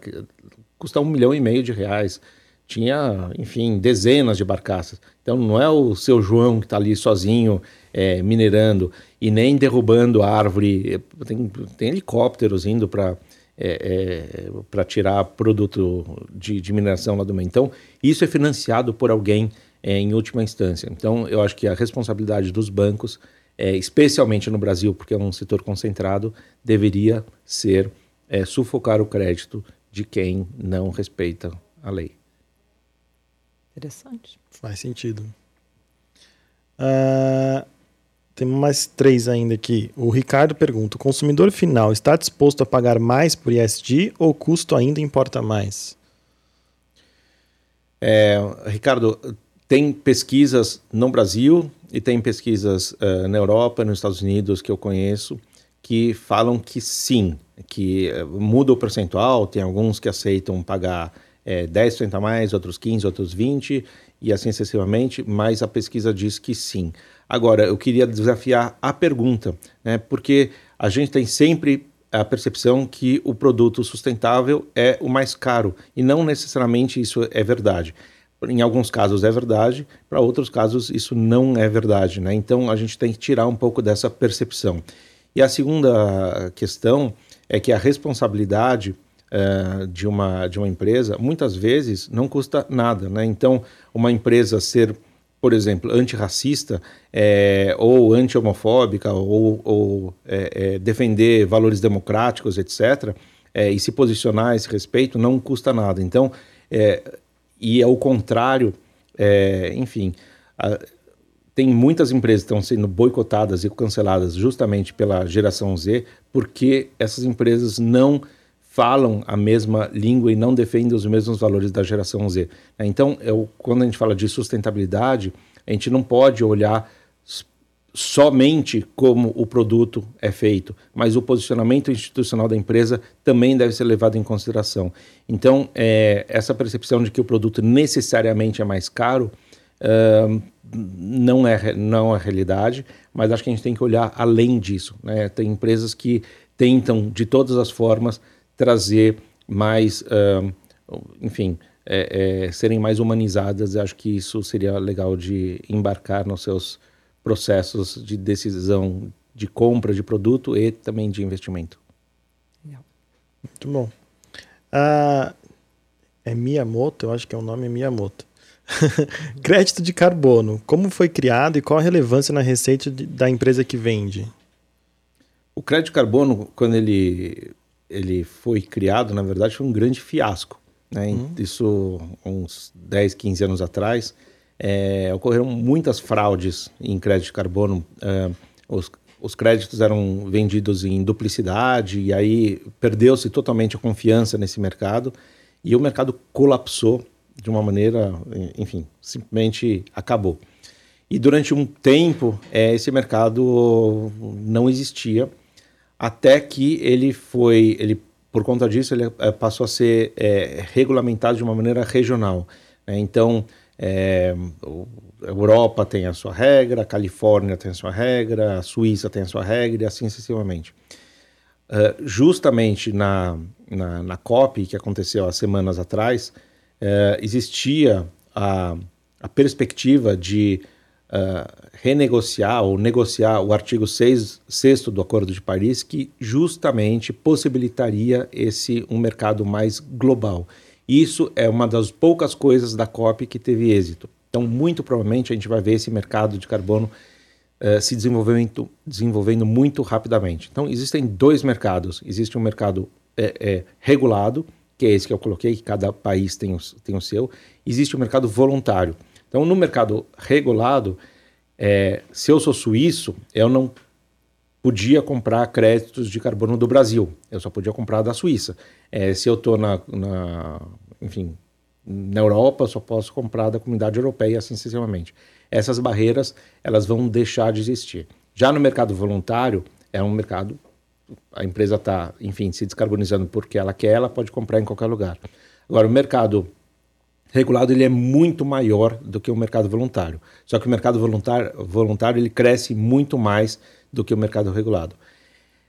custa um milhão e meio de reais. Tinha, enfim, dezenas de barcaças. Então não é o seu João que está ali sozinho é, minerando e nem derrubando a árvore. Tem, tem helicópteros indo para é, é, para tirar produto de, de, mineração lá do meio. Então, isso é financiado por alguém é, em última instância. Então, eu acho que a responsabilidade dos bancos é, especialmente no Brasil, porque é um setor concentrado, deveria ser é, sufocar o crédito de quem não respeita a lei. Interessante. Faz sentido. Uh, tem mais três ainda aqui. O Ricardo pergunta: o consumidor final está disposto a pagar mais por ISD ou o custo ainda importa mais? É, Ricardo, tem pesquisas no Brasil e tem pesquisas uh, na Europa, nos Estados Unidos que eu conheço que falam que sim, que uh, muda o percentual. Tem alguns que aceitam pagar é, 10% a mais, outros 15, outros 20 e assim sucessivamente, mas a pesquisa diz que sim. Agora, eu queria desafiar a pergunta, né, porque a gente tem sempre a percepção que o produto sustentável é o mais caro e não necessariamente isso é verdade. Em alguns casos é verdade, para outros casos isso não é verdade. Né? Então a gente tem que tirar um pouco dessa percepção. E a segunda questão é que a responsabilidade uh, de, uma, de uma empresa muitas vezes não custa nada. Né? Então, uma empresa ser, por exemplo, antirracista é, ou anti-homofóbica ou, ou é, é, defender valores democráticos, etc., e se posicionar a esse respeito não custa nada. Então, e ao contrário, é, enfim, a, tem muitas empresas que estão sendo boicotadas e canceladas justamente pela geração Z, porque essas empresas não falam a mesma língua e não defendem os mesmos valores da geração Z. Então, eu, quando a gente fala de sustentabilidade, a gente não pode olhar somente como o produto é feito, mas o posicionamento institucional da empresa também deve ser levado em consideração. Então, é, essa percepção de que o produto necessariamente é mais caro uh, não, é, não é realidade, mas acho que a gente tem que olhar além disso. Né? Tem empresas que tentam, de todas as formas, trazer mais, uh, enfim, é, é, serem mais humanizadas. Acho que isso seria legal de embarcar nos seus processos de decisão de compra de produto e também de investimento. Muito bom. Ah, é Miyamoto, eu acho que é o nome é Miyamoto. Crédito de carbono. Como foi criado e qual a relevância na receita de, da empresa que vende? O crédito de carbono, quando ele, ele foi criado, na verdade, foi um grande fiasco. Né? Hum. Isso uns 10, 15 anos atrás é, ocorreram muitas fraudes em crédito de carbono. É, os, os créditos eram vendidos em duplicidade e aí perdeu-se totalmente a confiança nesse mercado e o mercado colapsou de uma maneira, enfim, simplesmente acabou. E durante um tempo é, esse mercado não existia até que ele foi, ele por conta disso ele é, passou a ser é, regulamentado de uma maneira regional. Né? Então é, a Europa tem a sua regra, a Califórnia tem a sua regra, a Suíça tem a sua regra e assim sucessivamente. Uh, justamente na, na, na, COP, que aconteceu há semanas atrás, uh, existia a, a perspectiva de uh, renegociar ou negociar o artigo 6, 6 do Acordo de Paris, que justamente possibilitaria esse um mercado mais global. Isso é uma das poucas coisas da COP que teve êxito. Então, muito provavelmente, a gente vai ver esse mercado de carbono uh, se desenvolvendo, desenvolvendo muito rapidamente. Então, existem dois mercados. Existe um mercado é, é, regulado, que é esse que eu coloquei, que cada país tem o, tem o seu. Existe o mercado voluntário. Então, no mercado regulado, é, se eu sou suíço, eu não podia comprar créditos de carbono do Brasil. Eu só podia comprar da Suíça. É, se eu estou na, na, enfim, na Europa, eu só posso comprar da comunidade europeia, assim sucessivamente. Essas barreiras, elas vão deixar de existir. Já no mercado voluntário, é um mercado, a empresa está, enfim, se descarbonizando porque ela quer, ela pode comprar em qualquer lugar. Agora, o mercado regulado ele é muito maior do que o mercado voluntário. Só que o mercado voluntário, voluntário ele cresce muito mais do que o mercado regulado.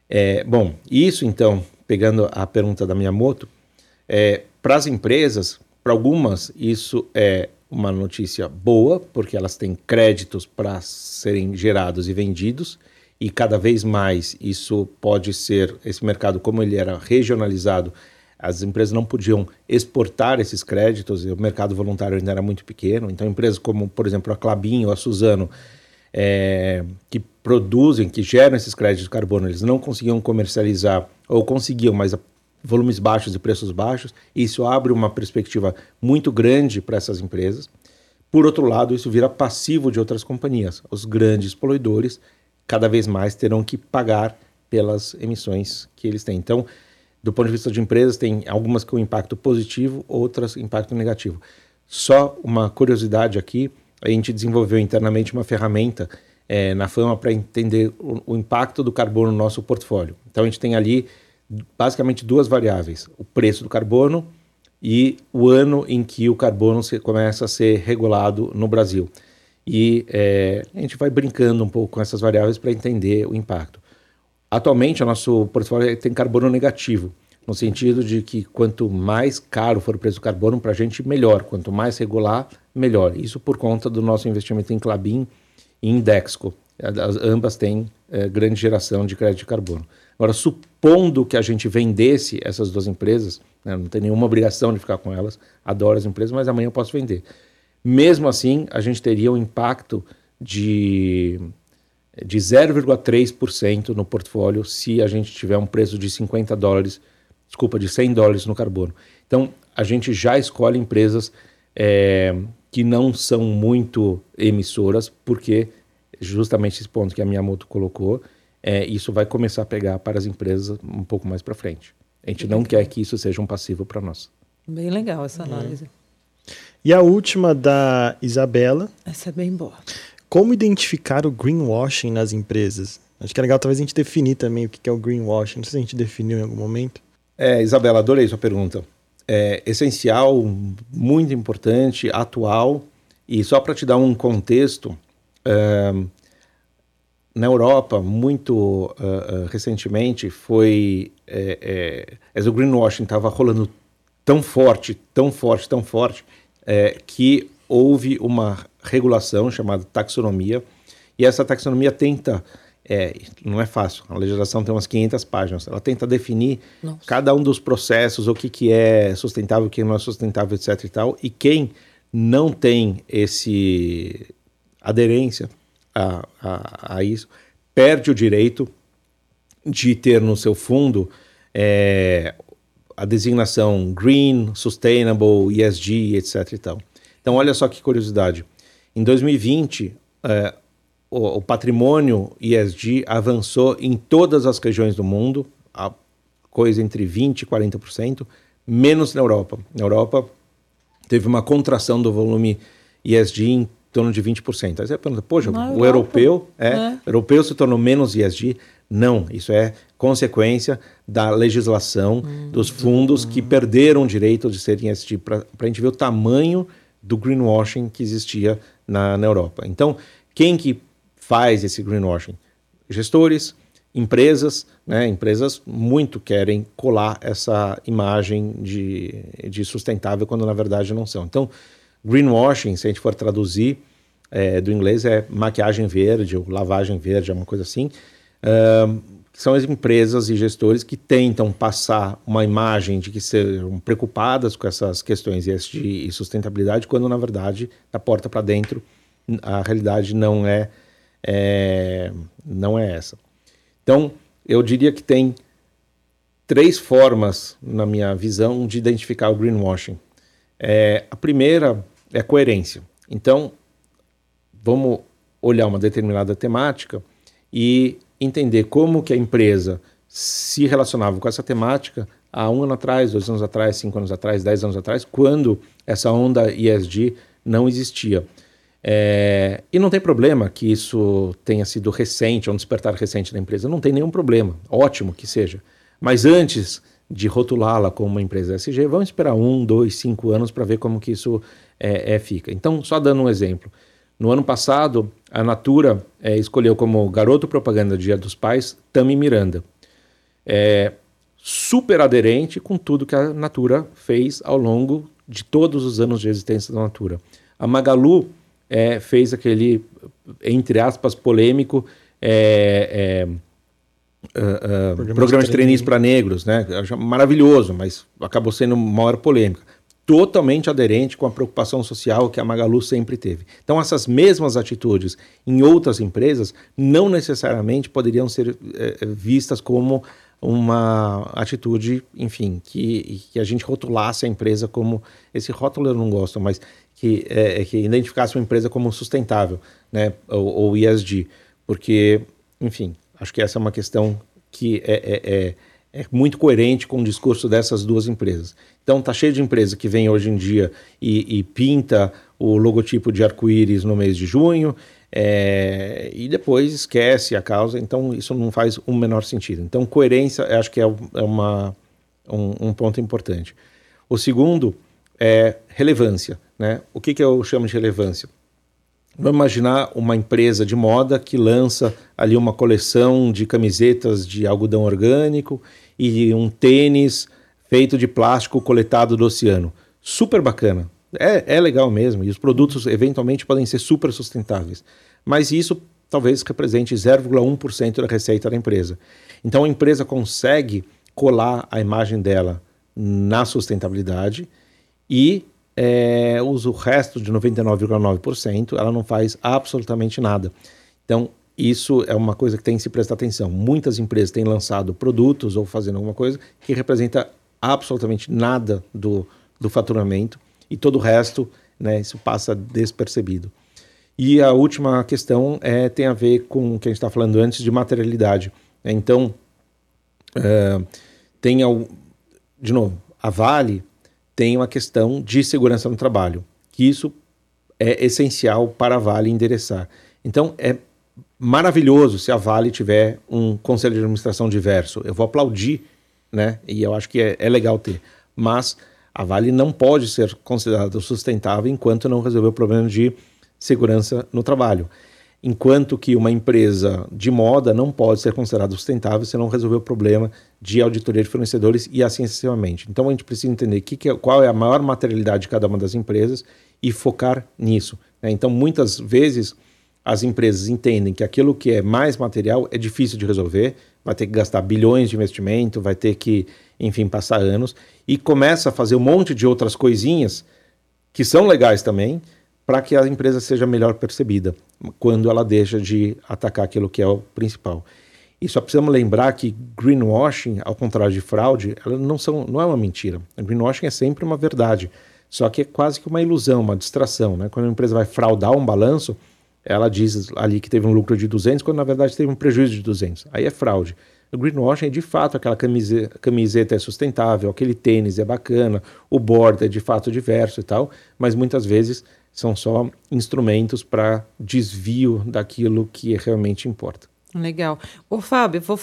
É, bom, isso então, pegando a pergunta da Miyamoto, é, para as empresas, para algumas, isso é uma notícia boa, porque elas têm créditos para serem gerados e vendidos, e cada vez mais isso pode ser, esse mercado, como ele era regionalizado, as empresas não podiam exportar esses créditos, o mercado voluntário ainda era muito pequeno. Então, empresas como, por exemplo, a Clabin ou a Suzano, é, que produzem, que geram esses créditos de carbono, eles não conseguiam comercializar, ou conseguiam, mas a volumes baixos e preços baixos. Isso abre uma perspectiva muito grande para essas empresas. Por outro lado, isso vira passivo de outras companhias. Os grandes poluidores cada vez mais terão que pagar pelas emissões que eles têm. Então, do ponto de vista de empresas, tem algumas com impacto positivo, outras impacto negativo. Só uma curiosidade aqui, a gente desenvolveu internamente uma ferramenta é, na Fama para entender o, o, impacto do carbono no nosso portfólio. Então a gente tem ali basicamente duas variáveis: o preço do carbono e o ano em que o carbono se, começa a ser regulado no Brasil. E é, a gente vai brincando um pouco com essas variáveis para entender o impacto. Atualmente, o nosso portfólio tem carbono negativo, no sentido de que quanto mais caro for o preço do carbono, para a gente, melhor. Quanto mais regular, melhor. Isso por conta do nosso investimento em Clabin e em Dexco. As, ambas têm é, grande geração de crédito de carbono. Agora, supondo que a gente vendesse essas duas empresas, né, não tem nenhuma obrigação de ficar com elas, adoro as empresas, mas amanhã eu posso vender. Mesmo assim, a gente teria um impacto de de 0,3% no portfólio se a gente tiver um preço de 50 dólares, desculpa, de 100 dólares no carbono. Então, a gente já escolhe empresas é, que não são muito emissoras, porque justamente esse ponto que a Miyamoto colocou, é, isso vai começar a pegar para as empresas um pouco mais para frente. A gente não quer que isso seja um passivo para nós. Bem legal essa análise. E a última da Isabela. Essa é bem boa. Como identificar o greenwashing nas empresas? Acho que é legal talvez a gente definir também o que é o greenwashing. Não sei se a gente definiu em algum momento. É, Isabela, adorei sua pergunta. É essencial, muito importante, atual. E só para te dar um contexto, é, na Europa, muito uh, uh, recentemente, foi. É, é, o greenwashing estava rolando tão forte, tão forte, tão forte, é, que houve uma regulação chamada taxonomia, e essa taxonomia tenta, é, não é fácil, a legislação tem umas 500 páginas, ela tenta definir Nossa. cada um dos processos, o que, que é sustentável, o que não é sustentável, etc e tal, e quem não tem esse aderência a, a, a isso, perde o direito de ter no seu fundo é, a designação Green, Sustainable, ESG, etc e tal. Então, olha só que curiosidade. Em 2020, é, o, o, patrimônio ESG avançou em todas as regiões do mundo, a coisa entre 20% e 40%, menos na Europa. Na Europa, teve uma contração do volume ESG em torno de 20%. Aí você pergunta, poxa, na o Europa, europeu, é, é. europeu se tornou menos ESG? Não, isso é consequência da legislação hum, dos fundos hum. que perderam o direito de serem ESG, para a gente ver o tamanho do greenwashing que existia na, na Europa. Então, quem que faz esse greenwashing? Gestores, empresas, né? Empresas muito querem colar essa imagem de, de sustentável quando na verdade não são. Então, greenwashing, se a gente for traduzir, é, do inglês é maquiagem verde ou lavagem verde, é uma coisa assim. Uh, são as empresas e gestores que tentam passar uma imagem de que sejam preocupadas com essas questões ESG e sustentabilidade, quando na verdade, da porta para dentro, a realidade não é, é, não é essa. Então, eu diria que tem três formas, na minha visão, de identificar o greenwashing. É, a primeira é a coerência. Então, vamos olhar uma determinada temática e entender como que a empresa se relacionava com essa temática há um ano atrás, dois anos atrás, cinco anos atrás, dez anos atrás, quando essa onda ESG não existia. É, e não tem problema que isso tenha sido recente, um despertar recente da empresa, não tem nenhum problema, ótimo que seja. Mas antes de rotulá-la como uma empresa SG, vamos esperar um, dois, cinco anos para ver como que isso é, é, fica. Então, só dando um exemplo, no ano passado, a Natura é, escolheu como garoto propaganda Dia dos Pais Tami Miranda. É super aderente com tudo que a Natura fez ao longo de todos os anos de existência da Natura. A Magalu é, fez aquele, entre aspas, polêmico é, uh, uh, programa, programa de treinismo para negros, né? Maravilhoso, mas acabou sendo maior polêmica totalmente aderente com a preocupação social que a Magalu sempre teve. Então, essas mesmas atitudes em outras empresas não necessariamente poderiam ser é, vistas como uma atitude, enfim, que, que a gente rotulasse a empresa como. Esse rótulo eu não gosto, mas que, é, que identificasse uma empresa como sustentável, né, ou, ou porque, enfim, acho que essa é uma questão que é, é, é é muito coerente com o discurso dessas duas empresas. Então tá cheio de empresa que vem hoje em dia e, e pinta o logotipo de arco-íris no mês de junho é, e depois esquece a causa. Então isso não faz o menor sentido. Então coerência acho que é, é uma, um, um, ponto importante. O segundo é relevância. Né? O que, que eu chamo de relevância? Vamos imaginar uma empresa de moda que lança ali uma coleção de camisetas de algodão orgânico e um tênis feito de plástico coletado do oceano. Super bacana. É, é legal mesmo. E os produtos eventualmente podem ser super sustentáveis. Mas isso talvez represente 0,1% da receita da empresa. Então a empresa consegue colar a imagem dela na sustentabilidade e é, usa o resto de 99,9%, ela não faz absolutamente nada. Então, isso é uma coisa que tem que se prestar atenção. Muitas empresas têm lançado produtos ou fazendo alguma coisa que representa absolutamente nada do, do faturamento e todo o resto, né, isso passa despercebido. E a última questão é, tem a ver com o que a gente está falando antes de materialidade. Então, é, tem, de novo, a Vale tem uma questão de segurança no trabalho, que isso é essencial para a Vale endereçar. Então, é maravilhoso se a Vale tiver um conselho de administração diverso. Eu vou aplaudir, né? E eu acho que é, é legal ter. Mas a Vale não pode ser considerada sustentável enquanto não resolver o problema de segurança no trabalho. Enquanto que uma empresa de moda não pode ser considerada sustentável se não resolver o problema de auditoria de fornecedores e assim sucessivamente. Então a gente precisa entender que que é, qual é a maior materialidade de cada uma das empresas e focar nisso. Né? Então muitas vezes as empresas entendem que aquilo que é mais material é difícil de resolver, vai ter que gastar bilhões de investimento, vai ter que, enfim, passar anos e começa a fazer um monte de outras coisinhas que são legais também, para que a empresa seja melhor percebida quando ela deixa de atacar aquilo que é o principal. E só precisamos lembrar que greenwashing, ao contrário de fraude, ela não, são, não é uma mentira. greenwashing é sempre uma verdade, só que é quase que uma ilusão, uma distração. Né? Quando a empresa vai fraudar um balanço, ela diz ali que teve um lucro de 200, quando na verdade teve um prejuízo de 200. Aí é fraude. O greenwashing é de fato aquela camiseta, camiseta é sustentável, aquele tênis é bacana, o board é de fato diverso e tal, mas muitas vezes são só instrumentos para desvio daquilo que realmente importa. Legal. Ô, Fábio, vou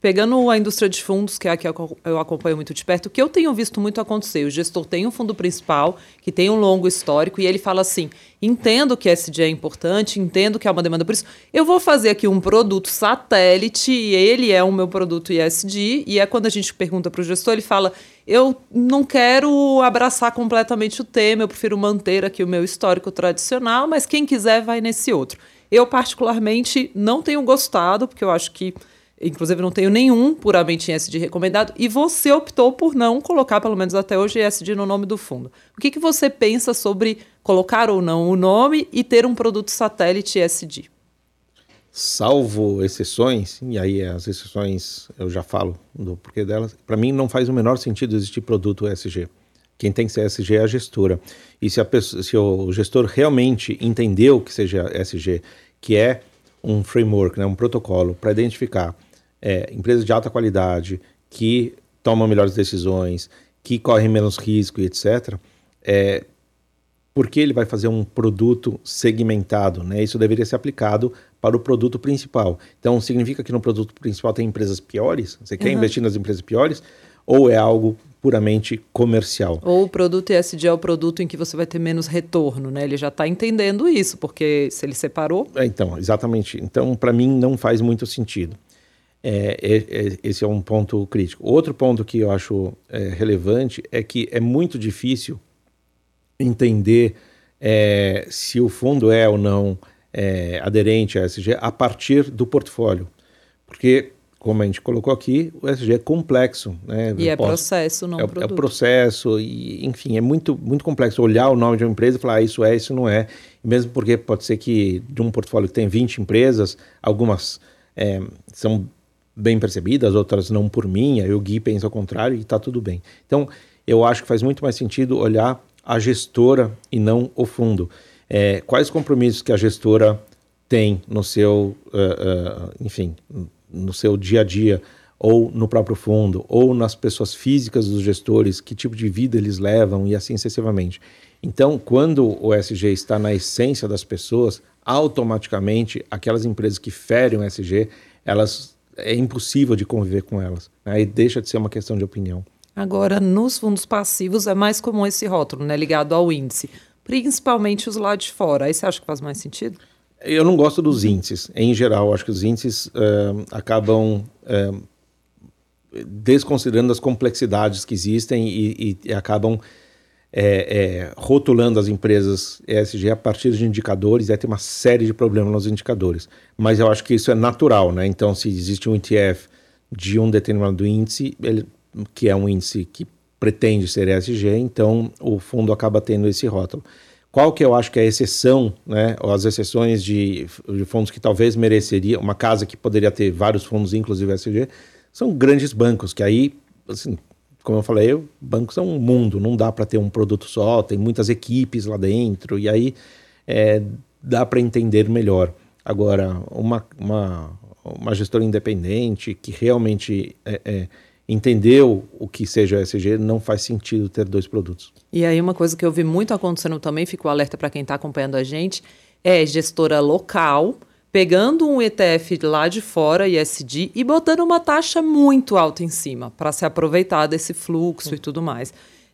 pegando a indústria de fundos, que é a que eu acompanho muito de perto, o que eu tenho visto muito acontecer, o gestor tem um fundo principal, que tem um longo histórico, e ele fala assim, entendo que SD é importante, entendo que há uma demanda por isso, eu vou fazer aqui um produto satélite, e ele é o meu produto ISD, e é quando a gente pergunta para o gestor, ele fala, eu não quero abraçar completamente o tema, eu prefiro manter aqui o meu histórico tradicional, mas quem quiser vai nesse outro. Eu, particularmente, não tenho gostado, porque eu acho que, inclusive, não tenho nenhum puramente em SD recomendado, e você optou por não colocar, pelo menos até hoje, SD no nome do fundo. O que, que você pensa sobre colocar ou não o nome e ter um produto satélite SD? Salvo exceções, e aí as exceções eu já falo do porquê delas, para mim não faz o menor sentido existir produto SG. Quem tem que ser SG é a gestora. E se, a pessoa, se o gestor realmente entendeu que seja SG, que é um framework, né, um protocolo para identificar é, empresas de alta qualidade, que tomam melhores decisões, que correm menos risco e etc., é, por que ele vai fazer um produto segmentado? Né? Isso deveria ser aplicado para o produto principal. Então, significa que no produto principal tem empresas piores? Você quer uhum. investir nas empresas piores? Ou é algo puramente comercial. Ou o produto ESG é o produto em que você vai ter menos retorno, né? Ele já está entendendo isso, porque se ele separou. É, então, exatamente. Então, para mim, não faz muito sentido. É, é, é, esse é um ponto crítico. Outro ponto que eu acho é, relevante é que é muito difícil entender é, se o fundo é ou não aderente a ESG a partir do portfólio. Porque como a gente colocou aqui, o ESG é complexo. Né? E é posso, processo, não é, produto. É processo, e, enfim, é muito, muito complexo olhar o nome de uma empresa e falar ah, isso é, isso não é. Mesmo porque pode ser que de um portfólio que tem 20 empresas, algumas é, são bem percebidas, outras não por mim, aí o Gui pensa ao contrário e está tudo bem. Então, eu acho que faz muito mais sentido olhar a gestora e não o fundo. É, quais compromissos que a gestora tem no seu, uh, uh, enfim, no seu dia a dia, ou no próprio fundo, ou nas pessoas físicas dos gestores, que tipo de vida eles levam e assim sucessivamente. Então, quando o SG está na essência das pessoas, automaticamente aquelas empresas que ferem o SG, elas é impossível de conviver com elas. Aí né? deixa de ser uma questão de opinião. Agora, nos fundos passivos é mais comum esse rótulo, né, ligado ao índice, principalmente os lá de fora. Aí você acha que faz mais sentido? Eu não gosto dos índices, em geral. Acho que os índices uh, acabam uh, desconsiderando as complexidades que existem e, e, e acabam é, é, rotulando as empresas ESG a partir de indicadores. E aí tem uma série de problemas nos indicadores. Mas eu acho que isso é natural, né? Então, se existe um ETF de um determinado índice, ele, que é um índice que pretende ser ESG, então o fundo acaba tendo esse rótulo. Qual que eu acho que é a exceção, né, ou as exceções de, de fundos que talvez mereceria, uma casa que poderia ter vários fundos, inclusive SG, são grandes bancos, que aí, assim, como eu falei, bancos são um mundo, não dá para ter um produto só, tem muitas equipes lá dentro, e aí é, dá para entender melhor. Agora, uma, uma, uma gestora independente que realmente é, é entendeu o que seja o ESG, não faz sentido ter dois produtos. E aí uma coisa que eu vi muito acontecendo também, fico alerta para quem está acompanhando a gente, é gestora local pegando um ETF lá de fora, ISD, e botando uma taxa muito alta em cima, para se aproveitar desse fluxo e tudo mais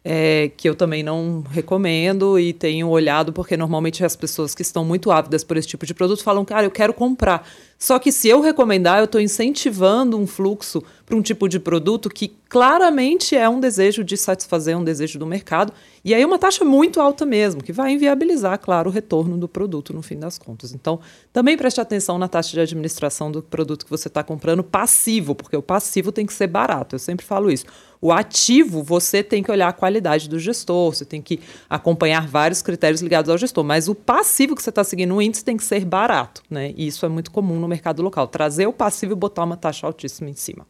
é, que eu também não recomendo e tenho olhado, porque normalmente as pessoas que estão muito ávidas por esse tipo de produto falam, cara, eu quero comprar. Só que se eu recomendar, eu estou incentivando um fluxo para um tipo de produto que claramente é um desejo de satisfazer um desejo do mercado. E aí uma taxa muito alta mesmo, que vai inviabilizar, claro, o retorno do produto no fim das contas. Então, também preste atenção na taxa de administração do produto que você está comprando passivo, porque o passivo tem que ser barato. Eu sempre falo isso. O ativo, você tem que olhar a qualidade do gestor, você tem que acompanhar vários critérios ligados ao gestor, mas o passivo que você está seguindo no índice tem que ser barato, né? E isso é muito comum no mercado local. Trazer o passivo e botar uma taxa altíssima em cima.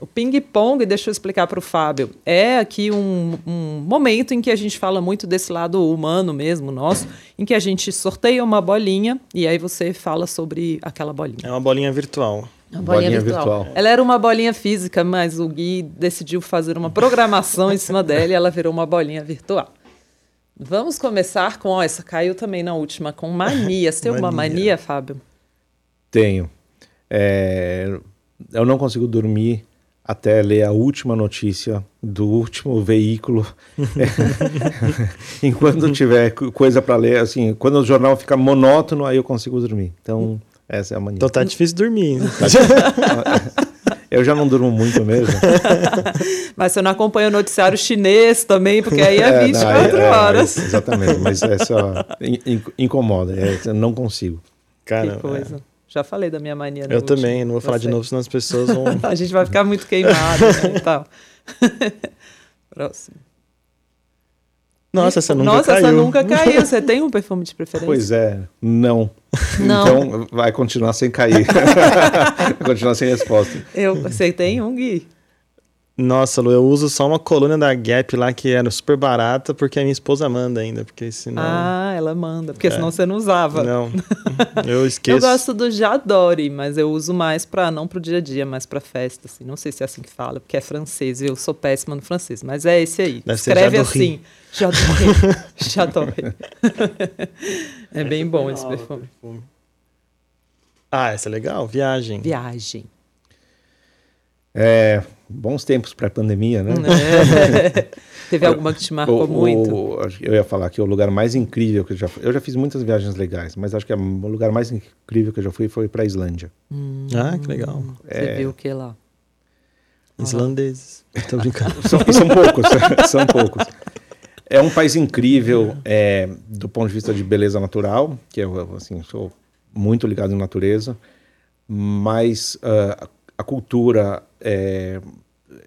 O ping-pong, deixa eu explicar para o Fábio, é aqui um, um, momento em que a gente fala muito desse lado humano mesmo, nosso, em que a gente sorteia uma bolinha e aí você fala sobre aquela bolinha. É uma bolinha virtual. Uma bolinha, bolinha virtual. virtual. Ela era uma bolinha física, mas o Gui decidiu fazer uma programação em cima dela e ela virou uma bolinha virtual. Vamos começar com, ó, essa caiu também na última, com manias. Tem mania. uma mania, Fábio? Tenho. É, eu não consigo dormir até ler a última notícia do último veículo. Enquanto tiver coisa para ler, assim, quando o jornal fica monótono, aí eu consigo dormir. Então, Essa é a mania. Então tá difícil dormir. Eu já não durmo muito mesmo. mas você não acompanha o noticiário chinês também, porque aí é 24 é, horas. É, exatamente, mas é só incomoda, é, não consigo. Cara, que coisa. É. Já falei da minha mania. Eu último. também, não vou falar Você. de novo, senão as pessoas vão. a gente vai ficar muito queimado né, e tal. Próximo. Nossa, essa nunca Nossa, caiu. essa nunca caiu. Você tem um perfume de preferência? Pois é, não. Não. Então vai continuar sem cair. vai continuar sem resposta. Eu, você tem um, Gui? Nossa, Lu, eu uso só uma coluna da Gap lá que era super barata, porque a minha esposa manda ainda, porque senão... Ah, ela manda, porque é. senão você não usava. Não, eu esqueço. eu gosto do Jadore, mas eu uso mais para não pro dia a dia, mais para festa, assim. Não sei se é assim que fala, porque é francês, eu sou péssima no francês, mas é esse aí. Deve Escreve assim, Jadore, Jadore. é bem bom esse perfume. Ah, essa é legal, viagem. Viagem. É, bons tempos para a pandemia, né? É. Teve alguma que te marcou o, muito? O, eu ia falar que o lugar mais incrível que eu já eu já fiz muitas viagens legais, mas acho que o lugar mais incrível que eu já fui foi para a Islândia. Hum, ah, que legal. Você é... viu o que lá? Islandeses. Estou brincando. são, são poucos, são poucos. É um país incrível é, do ponto de vista de beleza natural, que eu assim sou muito ligado em natureza, mas uh, a cultura é,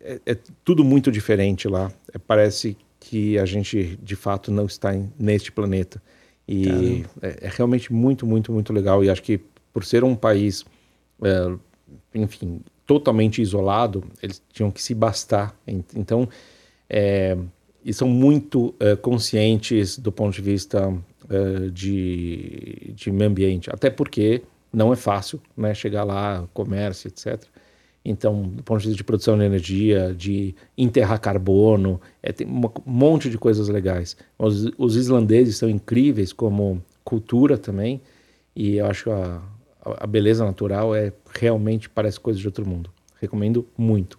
é, é, tudo muito diferente lá. É, parece que a gente de fato não está em, neste planeta. E é, é, realmente muito, muito, muito legal. E acho que por ser um país, é, enfim, totalmente isolado, eles tinham que se bastar. Então, é, e são muito conscientes do ponto de vista de, de meio ambiente. Até porque não é fácil né, chegar lá, comércio, etc. Então, do ponto de vista de produção de energia, de enterrar carbono, é, tem um monte de coisas legais. Os, os, islandeses são incríveis como cultura também, e eu acho a, a beleza natural é realmente parece coisa de outro mundo. Recomendo muito.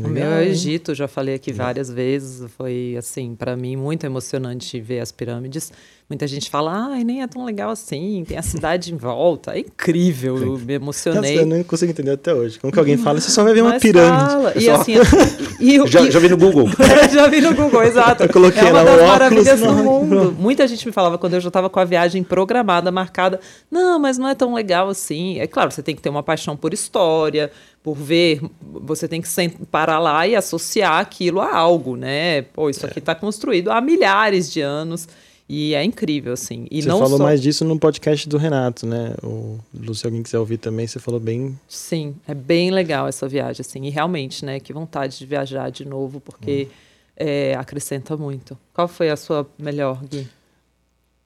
O meu é o Egito, já falei aqui várias vezes, foi assim, para mim muito emocionante ver as pirâmides. Muita gente fala, ai, nem é tão legal assim, tem a cidade em volta. É incrível, eu me emocionei. eu não consigo entender até hoje. Como que alguém fala, você só vai ver uma pirâmide. Fala. E assim, e, já, e, já vi no Google. já vi no Google, exato. Eu coloquei é uma das maravilhas do mundo. Muita gente me falava quando eu já estava com a viagem programada, marcada, não, mas não é tão legal assim. É claro, você tem que ter uma paixão por história, por ver, você tem que parar lá e associar aquilo a algo, né? Pô, isso aqui está construído há milhares de anos. E é incrível, assim. E você não falou só... mais disso no podcast do Renato, né? O Lu, se alguém quiser ouvir também, você falou bem. Sim, é bem legal essa viagem, assim. E realmente, né? Que vontade de viajar de novo, porque hum. é, acrescenta muito. Qual foi a sua melhor, Gui?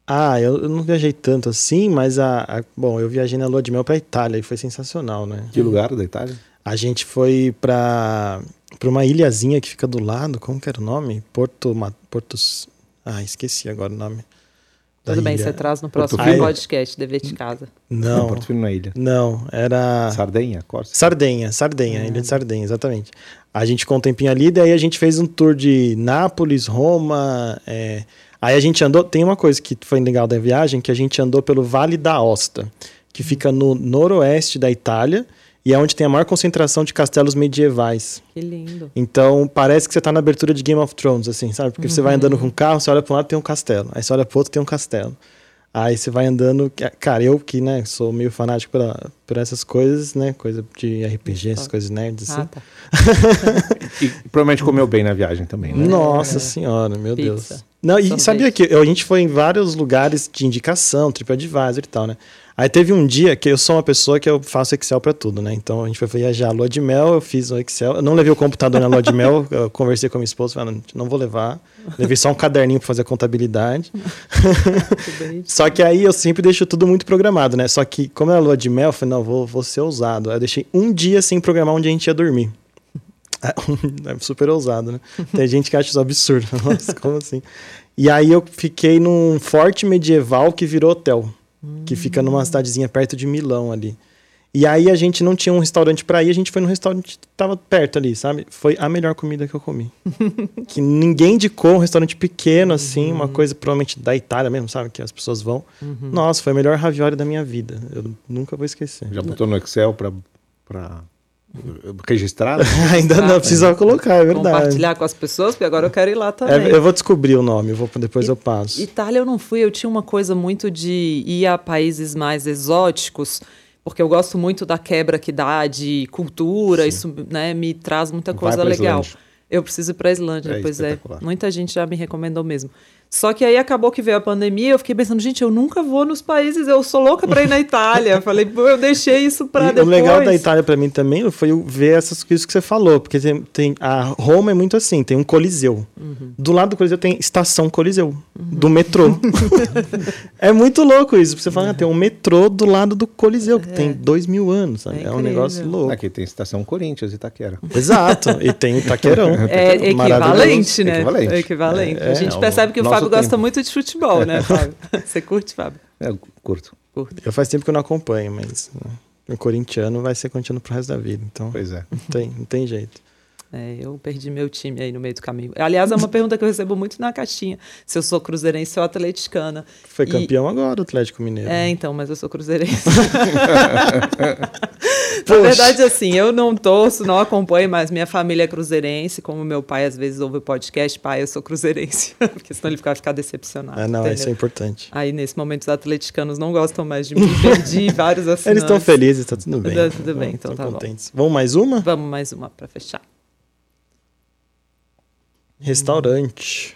Ah, eu, eu não viajei tanto assim, mas a, a, bom, eu viajei na lua de mel para Itália e foi sensacional, né? Que lugar da Itália? A gente foi para para uma ilhazinha que fica do lado, como que era o nome? Porto, Portos, ah, esqueci agora o nome. Tudo bem, ilha. você traz no próximo Porto podcast, dever de casa. Não. não Porto Filho na ilha. Não, era. Sardenha, Corsa. Sardenha, Sardenha, ilha de Sardenha, exatamente. A gente ficou um tempinho ali, daí a gente fez um tour de Nápoles, Roma. É... Aí a gente andou. Tem uma coisa que foi legal da viagem, que a gente andou pelo Vale da Osta, que fica no noroeste da Itália e é onde tem a maior concentração de castelos medievais. Que lindo. Então, parece que você está na abertura de Game of Thrones, assim, sabe? Porque uhum. você vai uhum. andando com o carro, você olha para um lado tem um castelo, aí você olha para outro tem um castelo. Aí você vai andando, cara, eu que, né, sou meio fanático por, por essas coisas, né, coisa de RPG, essas coisas nerds, assim. Ah, tá. e provavelmente comeu bem na viagem também, né? Nossa é. senhora, meu Pizza. Deus. Não, e sabia que a gente foi em vários lugares de indicação, TripAdvisor e tal, né? Aí teve um dia que eu sou uma pessoa que eu faço Excel para tudo, né? Então a gente foi viajar a lua de mel, eu fiz o Excel. Eu não levei o computador na lua de mel, eu conversei com a minha esposa, falando, não vou levar. Levei só um caderninho para fazer a contabilidade. só que aí eu sempre deixo tudo muito programado, né? Só que como é a lua de mel, eu falei, não, vou, vou ser ousado. Aí eu deixei um dia sem programar onde a gente ia dormir. É super ousado, né? Tem gente que acha isso absurdo. Nossa, como assim? E aí eu fiquei num forte medieval que virou hotel que fica numa cidadezinha perto de Milão ali. E aí a gente não tinha um restaurante para ir, a gente foi no restaurante que tava perto ali, sabe? Foi a melhor comida que eu comi. que ninguém indicou, um restaurante pequeno assim, uma coisa provavelmente da Itália mesmo, sabe? Que as pessoas vão. Nossa, foi a melhor ravioli da minha vida. Eu nunca vou esquecer. Já botou no Excel para para registrar? Ainda não, precisa colocar, é verdade. Compartilhar com as pessoas, porque agora eu quero ir lá também. É, eu vou descobrir o nome, eu vou, depois I- eu passo. Itália eu não fui, eu tinha uma coisa muito de ir a países mais exóticos, porque eu gosto muito da quebra que dá de cultura, isso né, me traz muita coisa legal. Islândia. Eu preciso ir para a Islândia, É pois é. Muita gente já me recomendou mesmo. Só que aí acabou que veio a pandemia, eu fiquei pensando, gente, eu nunca vou nos países, eu sou louca para ir na Itália. Falei, pô, eu deixei isso para E depois. o legal da Itália pra mim também foi ver essas coisas que você falou, porque tem, tem- a Roma é muito assim, tem um coliseu. Uhum. Do lado do coliseu tem estação coliseu do metrô. é muito louco isso, porque você fala, ah, tem um metrô do lado do coliseu que tem dois mil anos, sabe? É É, um negócio louco. Aqui tem estação Corinthians, Itaquera. Exato. E tem Itaquerão. É Maravilhoso. equivalente, né? Equivalente. É equivalente. É, a gente é o percebe que o Fábio gosta tempo. muito de futebol, né, Fábio? Você curte, Fábio? É, eu curto. Curto. Eu faz tempo que eu não acompanho, mas né, o corintiano vai ser contínuo pro resto da vida. Então, Pois é. não tem, não tem jeito. É, eu perdi meu time aí no meio do caminho. Aliás, é uma pergunta que eu recebo muito na caixinha. Se eu sou cruzeirense ou atleticana. Foi E- campeão agora Atlético Mineiro. É, então, mas eu sou cruzeirense. Na verdade, assim, eu não torço, não acompanho, mas minha família é cruzeirense. Como meu pai às vezes ouve o podcast, pai, eu sou cruzeirense. Porque senão ele vai ficar decepcionado. Ah, não, entendeu? isso é importante. Aí, nesse momento, os atleticanos não gostam mais de mim. Perdi vários assinantes. Eles estão felizes, tá tudo bem. Tá tudo bem, então Tão tá bom. contentes. Vamos mais uma? Vamos mais uma para fechar. Restaurante.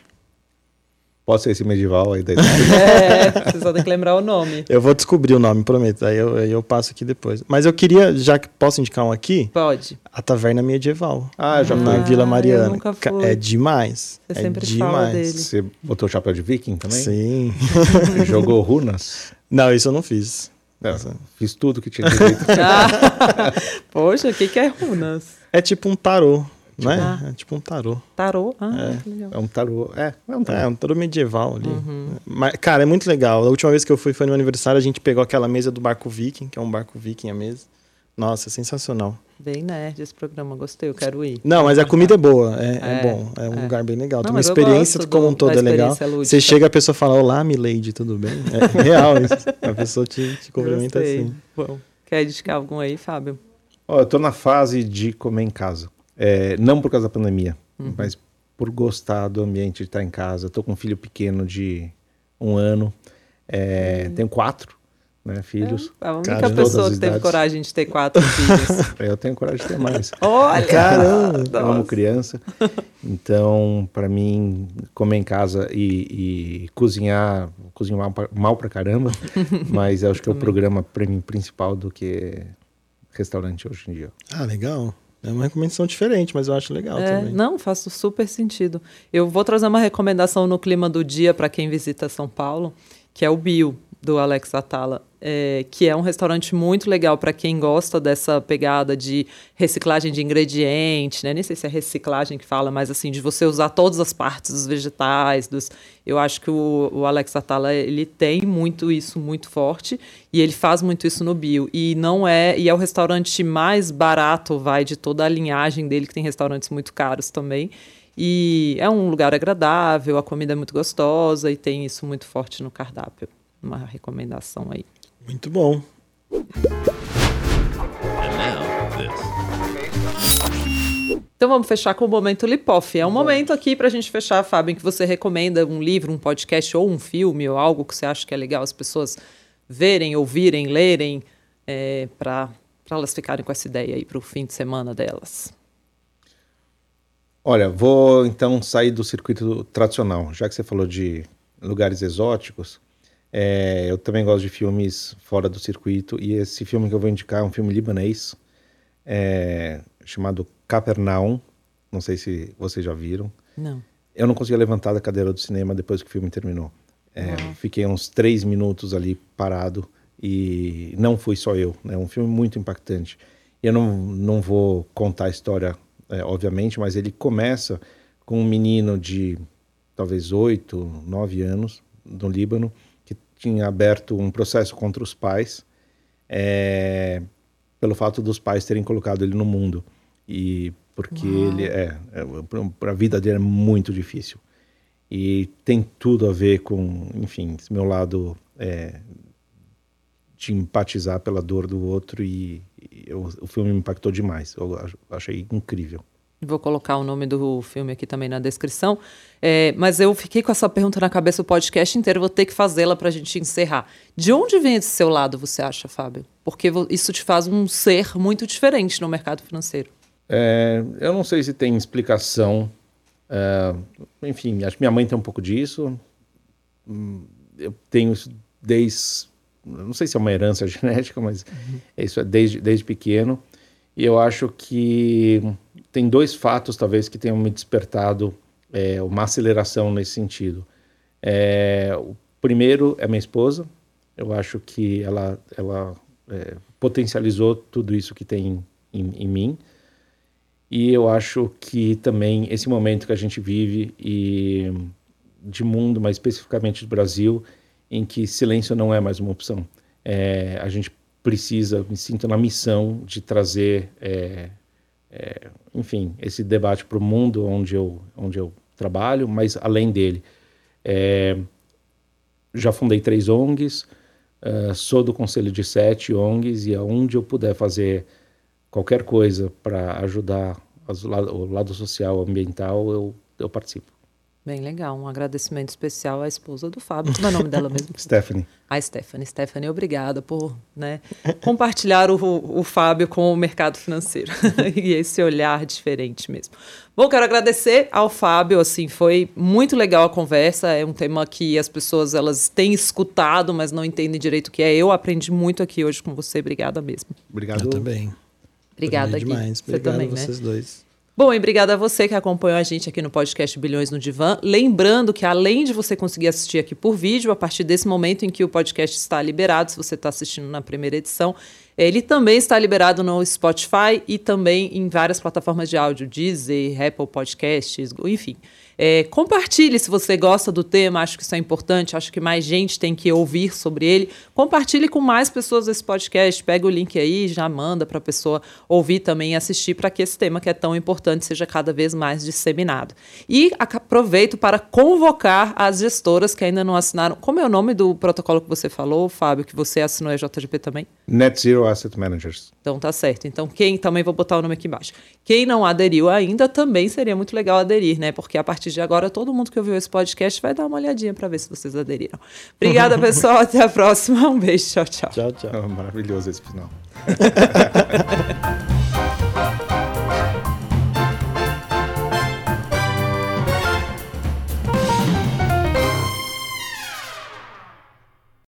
Pode ser esse medieval aí da Itália. É, você só tem que lembrar o nome. Eu vou descobrir o nome, prometo. Aí eu, aí eu passo aqui depois. Mas eu queria, já que posso indicar um aqui, Pode. a Taverna Medieval. Ah, já na foi. Ah, Vila eu Mariana. nunca Ca- fui. É demais. Você é sempre demais. fala dele. Você botou o chapéu de viking também? Sim. Jogou runas? Não, isso eu não fiz. Não, fiz tudo que tinha direito. Ah, poxa, o que, que é runas? É tipo um tarô, né? Ah. É tipo um tarô. Tarô? Ah, que legal. É um tarô. É, é um É, tarô. um tarô medieval ali. Uhum. Mas, cara, é muito legal. A última vez que eu fui foi no aniversário, a gente pegou aquela mesa do barco viking, que é um barco viking a mesa. Nossa, é sensacional. Bem nerd esse programa, gostei, eu quero ir. Não, mas a comida é boa, é, é É, bom, é um é. lugar bem legal. Não, Tem uma experiência como do- um todo é legal. lúdica. Você chega, a pessoa fala, olá, milady, tudo bem? É real isso. A pessoa te, te cumprimenta Gostei. assim. Bom, quer indicar algum aí, Fábio? Ó, eu tô na fase de comer em casa. É, não por causa da pandemia, Uhum. mas por gostar do ambiente de estar em casa. Tô com um filho pequeno de um ano. É, Tenho quatro né, filhos. É a única Cara, pessoa que teve idades. coragem de ter quatro filhos. Eu tenho coragem de ter mais. Olha! Caramba! Eu amo criança. Então, para mim, comer em casa e, e cozinhar, cozinho mal pra caramba, mas eu acho que é o programa para mim principal do que restaurante hoje em dia. Ah, legal. É uma recomendação diferente, mas eu acho legal É, também. não, faz super sentido. Eu vou trazer uma recomendação no clima do dia para quem visita São Paulo, que é o Bio, do Alex Atala, é, que é um restaurante muito legal para quem gosta dessa pegada de reciclagem de ingredientes, né? Nem sei se é reciclagem que fala, mas assim, de você usar todas as partes dos vegetais, dos... Eu acho que o, o Alex Atala, ele tem muito isso muito forte e ele faz muito isso no Bio. E não é... E é o restaurante mais barato, vai, de toda a linhagem dele, que tem restaurantes muito caros também. E é um lugar agradável, a comida é muito gostosa e tem isso muito forte no cardápio. Uma recomendação aí. Muito bom. Então vamos fechar com o momento Lipoff. É um momento aqui para a gente fechar, Fábio, em que você recomenda um livro, um podcast ou um filme ou algo que você acha que é legal as pessoas verem, ouvirem, lerem, é, para elas ficarem com essa ideia aí para o fim de semana delas. Olha, vou então sair do circuito tradicional. Já que você falou de lugares exóticos, é, eu também gosto de filmes fora do circuito. E esse filme que eu vou indicar é um filme libanês é, chamado Capernaum. Não sei se vocês já viram. Não. Eu não conseguia levantar da cadeira do cinema depois que o filme terminou. É, Fiquei uns três minutos ali parado e não fui só eu. É um filme muito impactante. Eu não, não vou contar a história, é, obviamente, mas ele começa com um menino de talvez oito, nove anos, no Líbano, tinha aberto um processo contra os pais. É, pelo fato dos pais terem colocado ele no mundo. E porque Uau. ele é, é para a vida dele é muito difícil. E tem tudo a ver com, enfim, esse meu lado é, de empatizar pela dor do outro e, e eu, o filme me impactou demais. Eu achei incrível. Vou colocar o nome do filme aqui também na descrição. É, mas eu fiquei com essa pergunta na cabeça o podcast inteiro, vou ter que fazê-la para a gente encerrar. De onde vem esse seu lado, você acha, Fábio? Porque isso te faz um ser muito diferente no mercado financeiro. É, eu não sei se tem explicação. É, enfim, acho que minha mãe tem um pouco disso. Hum, eu tenho isso desde. Não sei se é uma herança genética, mas uhum. isso é desde, desde pequeno. E eu acho que tem dois fatos, talvez, que tenham me despertado é, uma aceleração nesse sentido. É, o primeiro é minha esposa. Eu acho que ela, ela é, potencializou tudo isso que tem em, em, mim. E eu acho que também esse momento que a gente vive e de mundo, mas especificamente do Brasil, em que silêncio não é mais uma opção. É, a gente precisa, me sinto na missão de trazer é, é, enfim, esse debate para o mundo onde eu, onde eu trabalho, mas além dele. É, já fundei três ONGs, uh, sou do conselho de sete ONGs e aonde eu puder fazer qualquer coisa para ajudar as, o lado social, ambiental, eu, eu participo. Bem legal. Um agradecimento especial à esposa do Fábio. Como é o nome dela mesmo? Stephanie. A Stephanie. Stephanie, obrigada por né, compartilhar o, o Fábio com o mercado financeiro. e esse olhar diferente mesmo. Bom, quero agradecer ao Fábio. Assim, foi muito legal a conversa. É um tema que as pessoas elas têm escutado, mas não entendem direito o que é. Eu aprendi muito aqui hoje com você. Obrigada mesmo. Obrigado. Eu também. Obrigada, Gui. demais. Obrigado você também, a vocês né? dois. Bom, e obrigada a você que acompanhou a gente aqui no podcast Bilhões no Divã. Lembrando que além de você conseguir assistir aqui por vídeo, a partir desse momento em que o podcast está liberado, se você está assistindo na primeira edição, ele também está liberado no Spotify e também em várias plataformas de áudio, Deezer, Apple Podcasts, enfim. É, compartilhe se você gosta do tema, acho que isso é importante, acho que mais gente tem que ouvir sobre ele. Compartilhe com mais pessoas esse podcast, pega o link aí, já manda para a pessoa ouvir também e assistir para que esse tema que é tão importante seja cada vez mais disseminado. E aproveito para convocar as gestoras que ainda não assinaram. Como é o nome do protocolo que você falou, Fábio, que você assinou a JGP também? Net Zero Asset Managers. Então tá certo. Então quem também vou botar o nome aqui embaixo. Quem não aderiu ainda também seria muito legal aderir, né? Porque a partir de agora todo mundo que ouviu esse podcast vai dar uma olhadinha para ver se vocês aderiram. Obrigada, pessoal. Até a próxima. Um beijo. Tchau, tchau. Tchau, tchau. Oh, maravilhoso esse final.